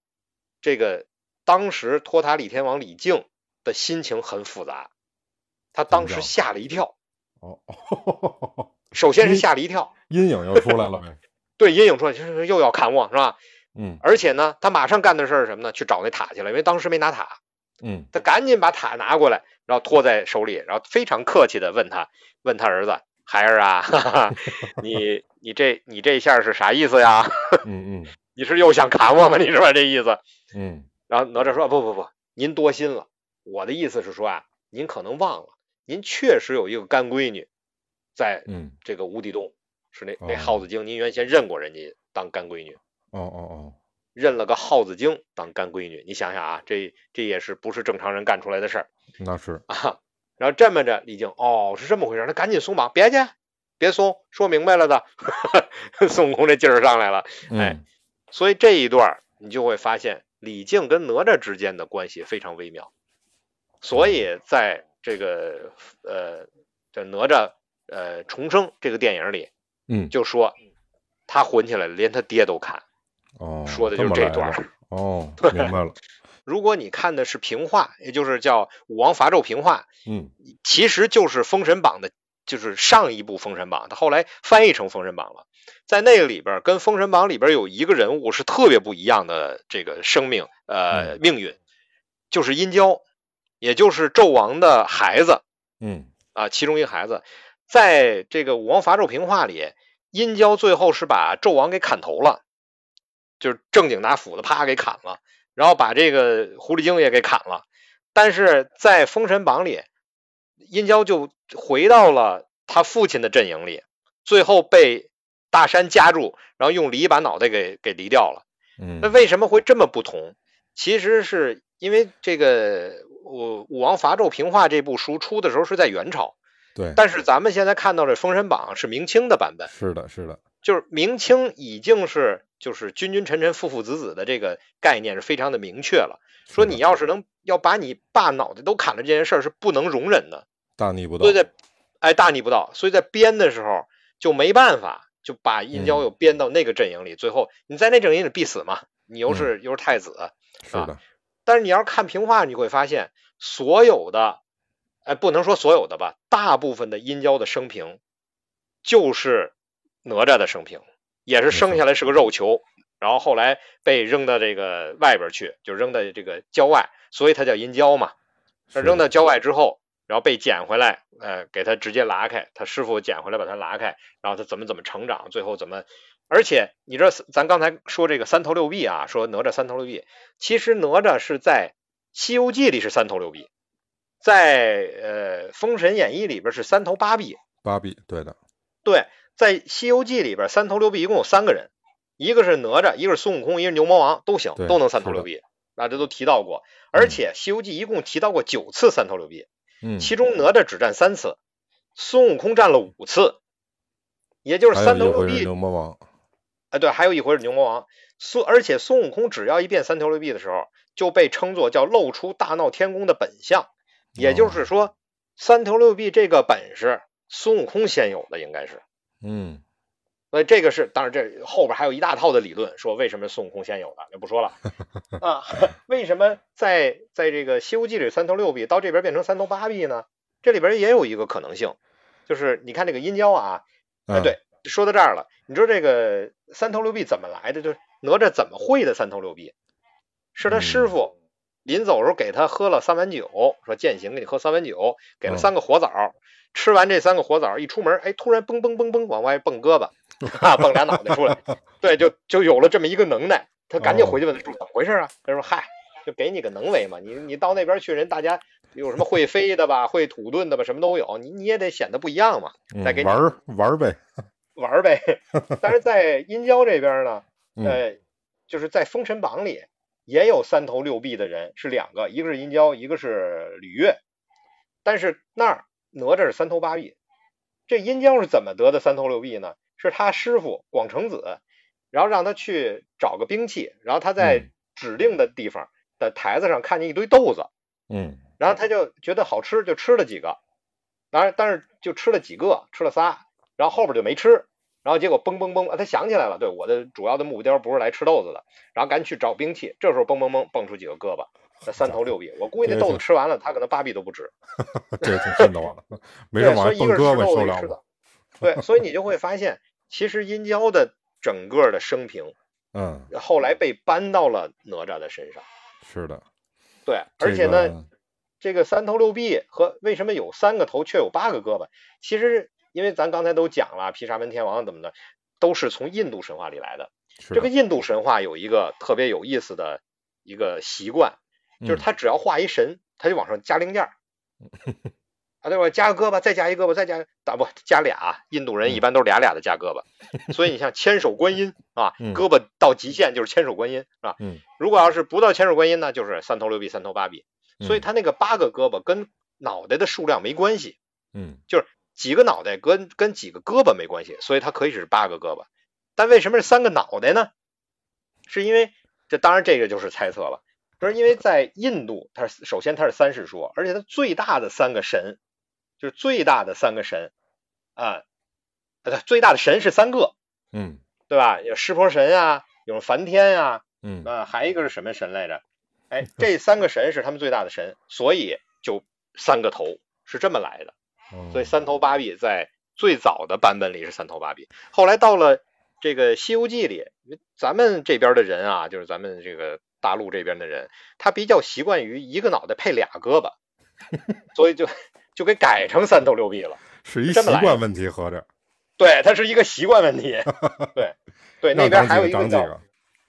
这个当时托塔李天王李靖的心情很复杂，他当时吓了一跳，哦，首先是吓了一跳，阴影又出来了呗。对阴影出来，就是又要砍我是吧？嗯而且呢，他马上干的事儿是什么呢？去找那塔去了，因为当时没拿塔，嗯他赶紧把塔拿过来，然后托在手里，然后非常客气的问他，问他儿子孩儿啊，哈哈，你你这你这下是啥意思呀？嗯嗯你是又想砍我吗？你是吧这意思？嗯然后哪吒说不不不，您多心了，我的意思是说啊，您可能忘了，您确实有一个干闺女，在嗯，这个无底洞，是那那哦耗子精，您原先认过人家当干闺女，哦哦哦，认了个耗子精当干闺女，你想想啊，这这也是不是正常人干出来的事儿。那是，啊，然后这么着，李靖哦是这么回事，那赶紧松绑，别去，别松，说明白了的。孙悟空这劲儿上来了，哎嗯所以这一段你就会发现李靖跟哪吒之间的关系非常微妙。所以在这个呃这哪吒呃重生这个电影里，嗯就说他混起来连他爹都砍，哦，说的就是这段儿。哦，明白了。如果你看的是平话，也就是叫武王伐纣平话，嗯其实就是《封神榜》的，就是上一部《封神榜》，它后来翻译成《封神榜》了。在那个里边，跟《封神榜》里边有一个人物是特别不一样的这个生命，呃，嗯命运，就是殷郊，也就是纣王的孩子嗯啊，其中一个孩子。在这个武王伐纣平话里，殷郊最后是把纣王给砍头了，就是正经拿斧子啪给砍了，然后把这个狐狸精也给砍了。但是在《封神榜》里，殷郊就回到了他父亲的阵营里，最后被大山夹住，然后用犁把脑袋给给犁掉了。嗯，那为什么会这么不同？其实是因为这个武武王伐纣平话这部书出的时候是在元朝，对，但是咱们现在看到的《封神榜》是明清的版本，是的，是的，就是明清已经是就是君君臣臣父父子子的这个概念是非常的明确了。说你要是能要把你爸脑袋都砍了这件事儿是不能容忍的，大逆不道所以。在哎大逆不道，所以在编的时候就没办法，就把殷郊嗯又编到那个阵营里，最后你在那阵营里必死嘛，你又是、又是太子，是的，但是你要是看平话，你会发现所有的，哎，不能说所有的吧，大部分的殷郊的生平就是哪吒的生平，也是生下来是个肉球，然后后来被扔到这个外边去，就扔到这个郊外，所以它叫殷郊嘛。是扔到郊外之后，然后被捡回来，呃，给他直接拉开，他师傅捡回来把他拉开，然后他怎么怎么成长，最后怎么，而且你知道，咱刚才说这个三头六臂啊，说哪吒三头六臂，其实哪吒是在《西游记》里是三头六臂，在呃《封神演义》里边是三头八臂，八臂，对的，对，在《西游记》里边三头六臂一共有三个人，一个是哪吒，一个是孙悟空，一个是牛魔王，都行，都能三头六臂，啊，这都提到过，而且《西游记》一共提到过九次三头六臂。嗯，其中哪吒只占三次，孙悟空占了五次，也就是三头六臂牛。魔王，哎，对，还有一回是牛魔王。孙而且孙悟空只要一变三头六臂的时候，就被称作叫露出大闹天宫的本相，也就是说，三头六臂这个本事孙悟空先有的应该是。嗯，所以这个是，当然这后边还有一大套的理论，说为什么孙悟空先有的就不说了啊？为什么在在这个《西游记》里三头六臂到这边变成三头八臂呢？这里边也有一个可能性，就是你看这个殷郊啊，哎，对，说到这儿了，你说这个三头六臂怎么来的？就是哪吒怎么会的三头六臂？是他师傅临走时候给他喝了三碗酒，说践行给你喝三碗酒，给了三个火枣，吃完这三个火枣，一出门，哎，突然蹦蹦蹦蹦往外蹦胳膊，啊，蹦俩脑袋出来，对，就就有了这么一个能耐。他赶紧回去问他怎么回事啊？他说：“嗨，就给你个能为嘛，你你到那边去，人大家。”有什么会飞的吧，会土遁的吧，什么都有，你你也得显得不一样嘛。再给你玩玩呗，玩呗。但是在殷郊这边呢，呃，就是在《封神榜》里也有三头六臂的人，是两个，一个是殷郊，一个是吕岳。但是那儿哪吒是三头八臂，这殷郊是怎么得的三头六臂呢？是他师傅广成子，然后让他去找个兵器，然后他在指定的地方的台子上看见一堆豆子，嗯。然后他就觉得好吃，就吃了几个，当然，但是就吃了几个，吃了仨，然后后边就没吃。然后结果嘣嘣嘣，他想起来了，对，我的主要的目标不是来吃豆子的，然后赶紧去找兵器。这时候嘣嘣嘣蹦出几个胳膊，那三头六臂，我估计那豆子吃完了，他可能八臂都不止。这挺瘆得慌的，没事往蹦胳膊受了。对，所以你就会发现，其实殷郊的整个的生平，嗯，后来被搬到了哪吒的身上。是的，对，而且呢。这个三头六臂和为什么有三个头却有八个胳膊？其实因为咱刚才都讲了，毗沙门天王怎么的，都是从印度神话里来的。这个印度神话有一个特别有意思的一个习惯，就是他只要画一神，他就往上加零件 啊，对吧？加个胳膊，再加一胳膊，再加打不加俩？印度人一般都是俩俩的加胳膊。所以你像千手观音啊，胳膊到极限就是千手观音，是吧？如果要是不到千手观音呢，就是三头六臂、三头八臂。所以他那个八个胳膊跟脑袋的数量没关系，嗯，就是几个脑袋跟跟几个胳膊没关系，所以它可以是八个胳膊。但为什么是三个脑袋呢？是因为这当然这个就是猜测了，就是因为在印度，它首先它是三世说，而且它最大的三个神就是最大的三个神啊，对，最大的神是三个，嗯，对吧？有湿婆神啊，有梵天啊，嗯啊，还一个是什么神来着？哎，这三个神是他们最大的神，所以就三个头是这么来的。所以三头八臂在最早的版本里是三头八臂，后来到了这个《西游记》里，咱们这边的人啊，就是咱们这个大陆这边的人，他比较习惯于一个脑袋配俩胳膊，所以就就给改成三头六臂了。是一习惯问题，合着。对，它是一个习惯问题。对对，那边还有一个叫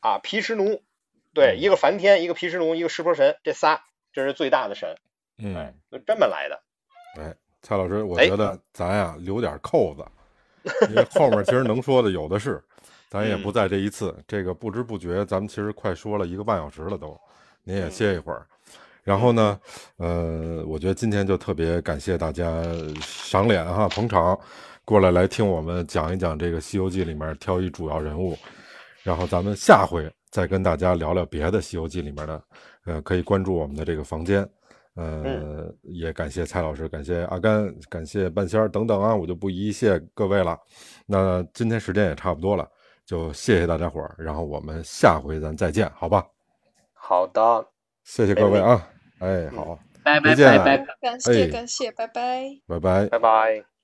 啊毗湿奴。对，一个梵天，一个毗湿奴，一个湿婆神，这仨这是最大的神，嗯，就这么来的。哎，蔡老师，我觉得咱呀留点扣子，因为后面其实能说的有的是，咱也不在这一次。这个不知不觉，咱们其实快说了一个半小时了，都，您也歇一会儿。然后呢，呃，我觉得今天就特别感谢大家赏脸哈，捧场过来来听我们讲一讲这个《西游记》里面挑一主要人物，然后咱们下回。再跟大家聊聊别的《西游记》里面的，呃，可以关注我们的这个房间，呃，也感谢蔡老师，感谢阿甘，感谢半仙儿等等啊，我就不一一谢各位了。那今天时间也差不多了，就谢谢大家伙儿，然后我们下回咱再见，好吧？好的，谢谢各位啊，哎，好，拜拜拜拜，感谢感谢，拜拜，拜拜拜拜。